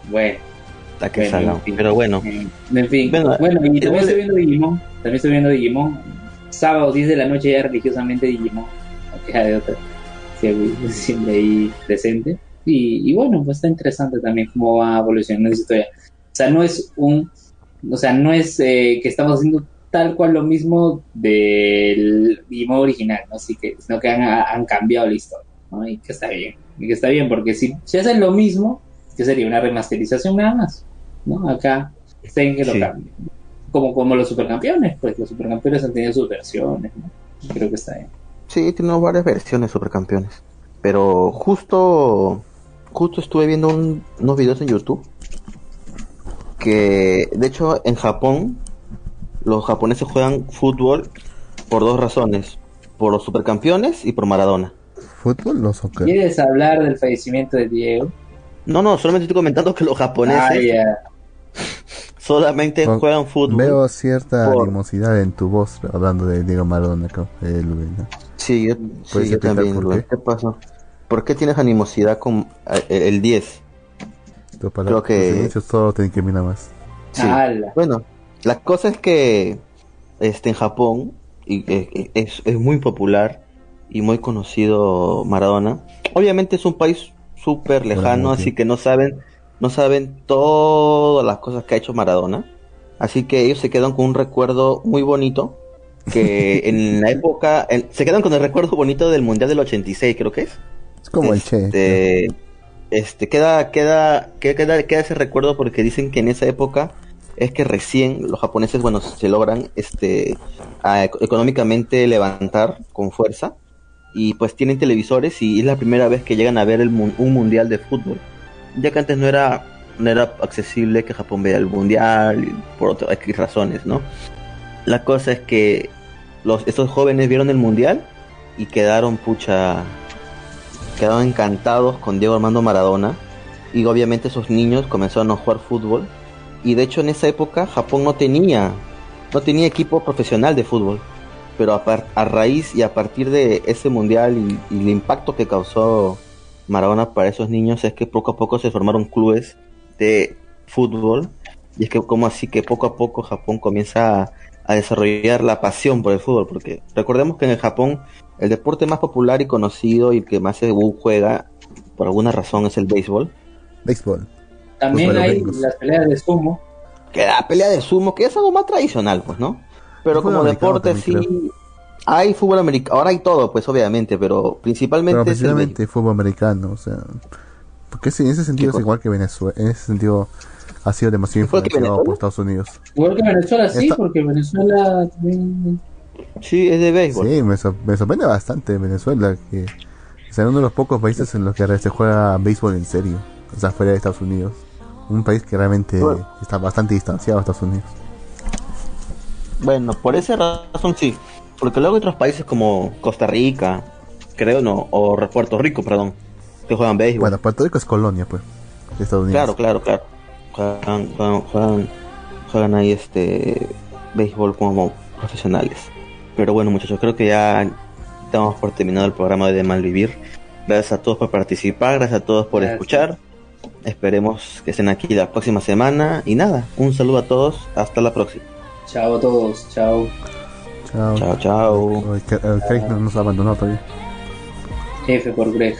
Bueno, Está que Bueno, salado. en fin. Pero bueno, eh, en fin. Bueno, Bueno, y también igual- estoy viendo Digimon. También estoy viendo Digimon. Sábado 10 de la noche ya religiosamente Digimon. No de otra. Siempre, siempre ahí presente. Y, y bueno, pues está interesante también cómo va evolucionando esa historia. O sea, no es un. O sea, no es eh, que estamos haciendo tal cual lo mismo del Digimon original, ¿no? Así que, sino que han, han cambiado la historia, ¿no? Y que está bien. Y que está bien, porque si, si hacen lo mismo, que sería una remasterización nada más, ¿no? Acá está que lo Sí. cambien. Como, como los supercampeones, pues los supercampeones han tenido sus versiones, ¿no? Creo que está bien. sí, tiene varias versiones supercampeones. Pero justo, justo estuve viendo un- unos videos en YouTube que, de hecho, en Japón, los japoneses juegan fútbol por dos razones: por los supercampeones y por Maradona. ¿Fútbol o soccer? ¿Quieres hablar del fallecimiento de Diego? No, no, solamente estoy comentando que los japoneses Ah, solamente juegan fútbol. Veo cierta por- animosidad en tu voz hablando de Diego Maradona, eh, Luis, ¿no? Sí, yo, ¿Puedes sí, yo también. por qué? ¿Qué pasó? ¿Por qué tienes animosidad con eh, el 10? Tu palabra- Creo que- todo te incrimina más. Sí. Bueno, la cosa es que este en Japón y, eh, es, es muy popular y muy conocido Maradona. Obviamente es un país súper lejano, así que no saben no saben todas las cosas que ha hecho Maradona. Así que ellos se quedan con un recuerdo muy bonito que en la época en- se quedan con el recuerdo bonito del Mundial del 86, creo que es. Es como el Che. Este, este queda, queda, queda, queda, queda ese recuerdo porque dicen que en esa época es que recién los japoneses, bueno, se logran, este, económicamente levantar con fuerza y pues tienen televisores y es la primera vez que llegan a ver un mundial de fútbol, ya que antes no era, no era accesible que Japón vea el mundial por otras razones, ¿no? La cosa es que los, estos jóvenes vieron el mundial y quedaron pucha quedaron encantados con Diego Armando Maradona y obviamente esos niños comenzaron a jugar fútbol. Y de hecho en esa época Japón no tenía no tenía equipo profesional de fútbol pero a, par- a raíz y a partir de ese mundial y, y el impacto que causó Maradona para esos niños es que poco a poco se formaron clubes de fútbol y es que como así que poco a poco Japón comienza a, a desarrollar la pasión por el fútbol porque recordemos que en el Japón el deporte más popular y conocido y que más se juega por alguna razón es el béisbol. Béisbol. También Fútbol, hay las peleas de sumo. Que la pelea de sumo, que es algo más tradicional, pues, ¿no? Pero como deporte también, sí hay fútbol americano, ahora hay todo, pues obviamente, pero principalmente Pero es el precisamente fútbol americano, o sea. Porque sí, en ese sentido es cosa? igual que Venezuela. En ese sentido ha sido demasiado ¿Igual que influenciado por Venezuela? Estados Unidos. Igual que Venezuela, sí, Esta- porque Venezuela también. Sí, es de béisbol. Sí, me, sor- me sorprende bastante Venezuela, que es uno de los pocos países en los que se juega béisbol en serio, o sea, fuera de Estados Unidos. Un país que realmente Bueno. está bastante distanciado de Estados Unidos. Bueno, por esa razón sí. Porque luego hay otros países como Costa Rica, creo, no, o Puerto Rico, perdón, que juegan béisbol. Bueno, Puerto Rico es colonia, pues, de Estados Unidos. Claro, claro, claro. Juegan, juegan, juegan, juegan ahí este béisbol como profesionales. Pero bueno, muchachos, creo que ya estamos por terminado el programa de Malvivir. Gracias a todos por participar, gracias a todos por Gracias. escuchar. Esperemos que estén aquí la próxima semana. Y nada, un saludo a todos. Hasta la próxima. Chao a todos, chao. Chao. Chao, chao. Oye, que- eh, Craig no nos abandonó todavía. F por Greg.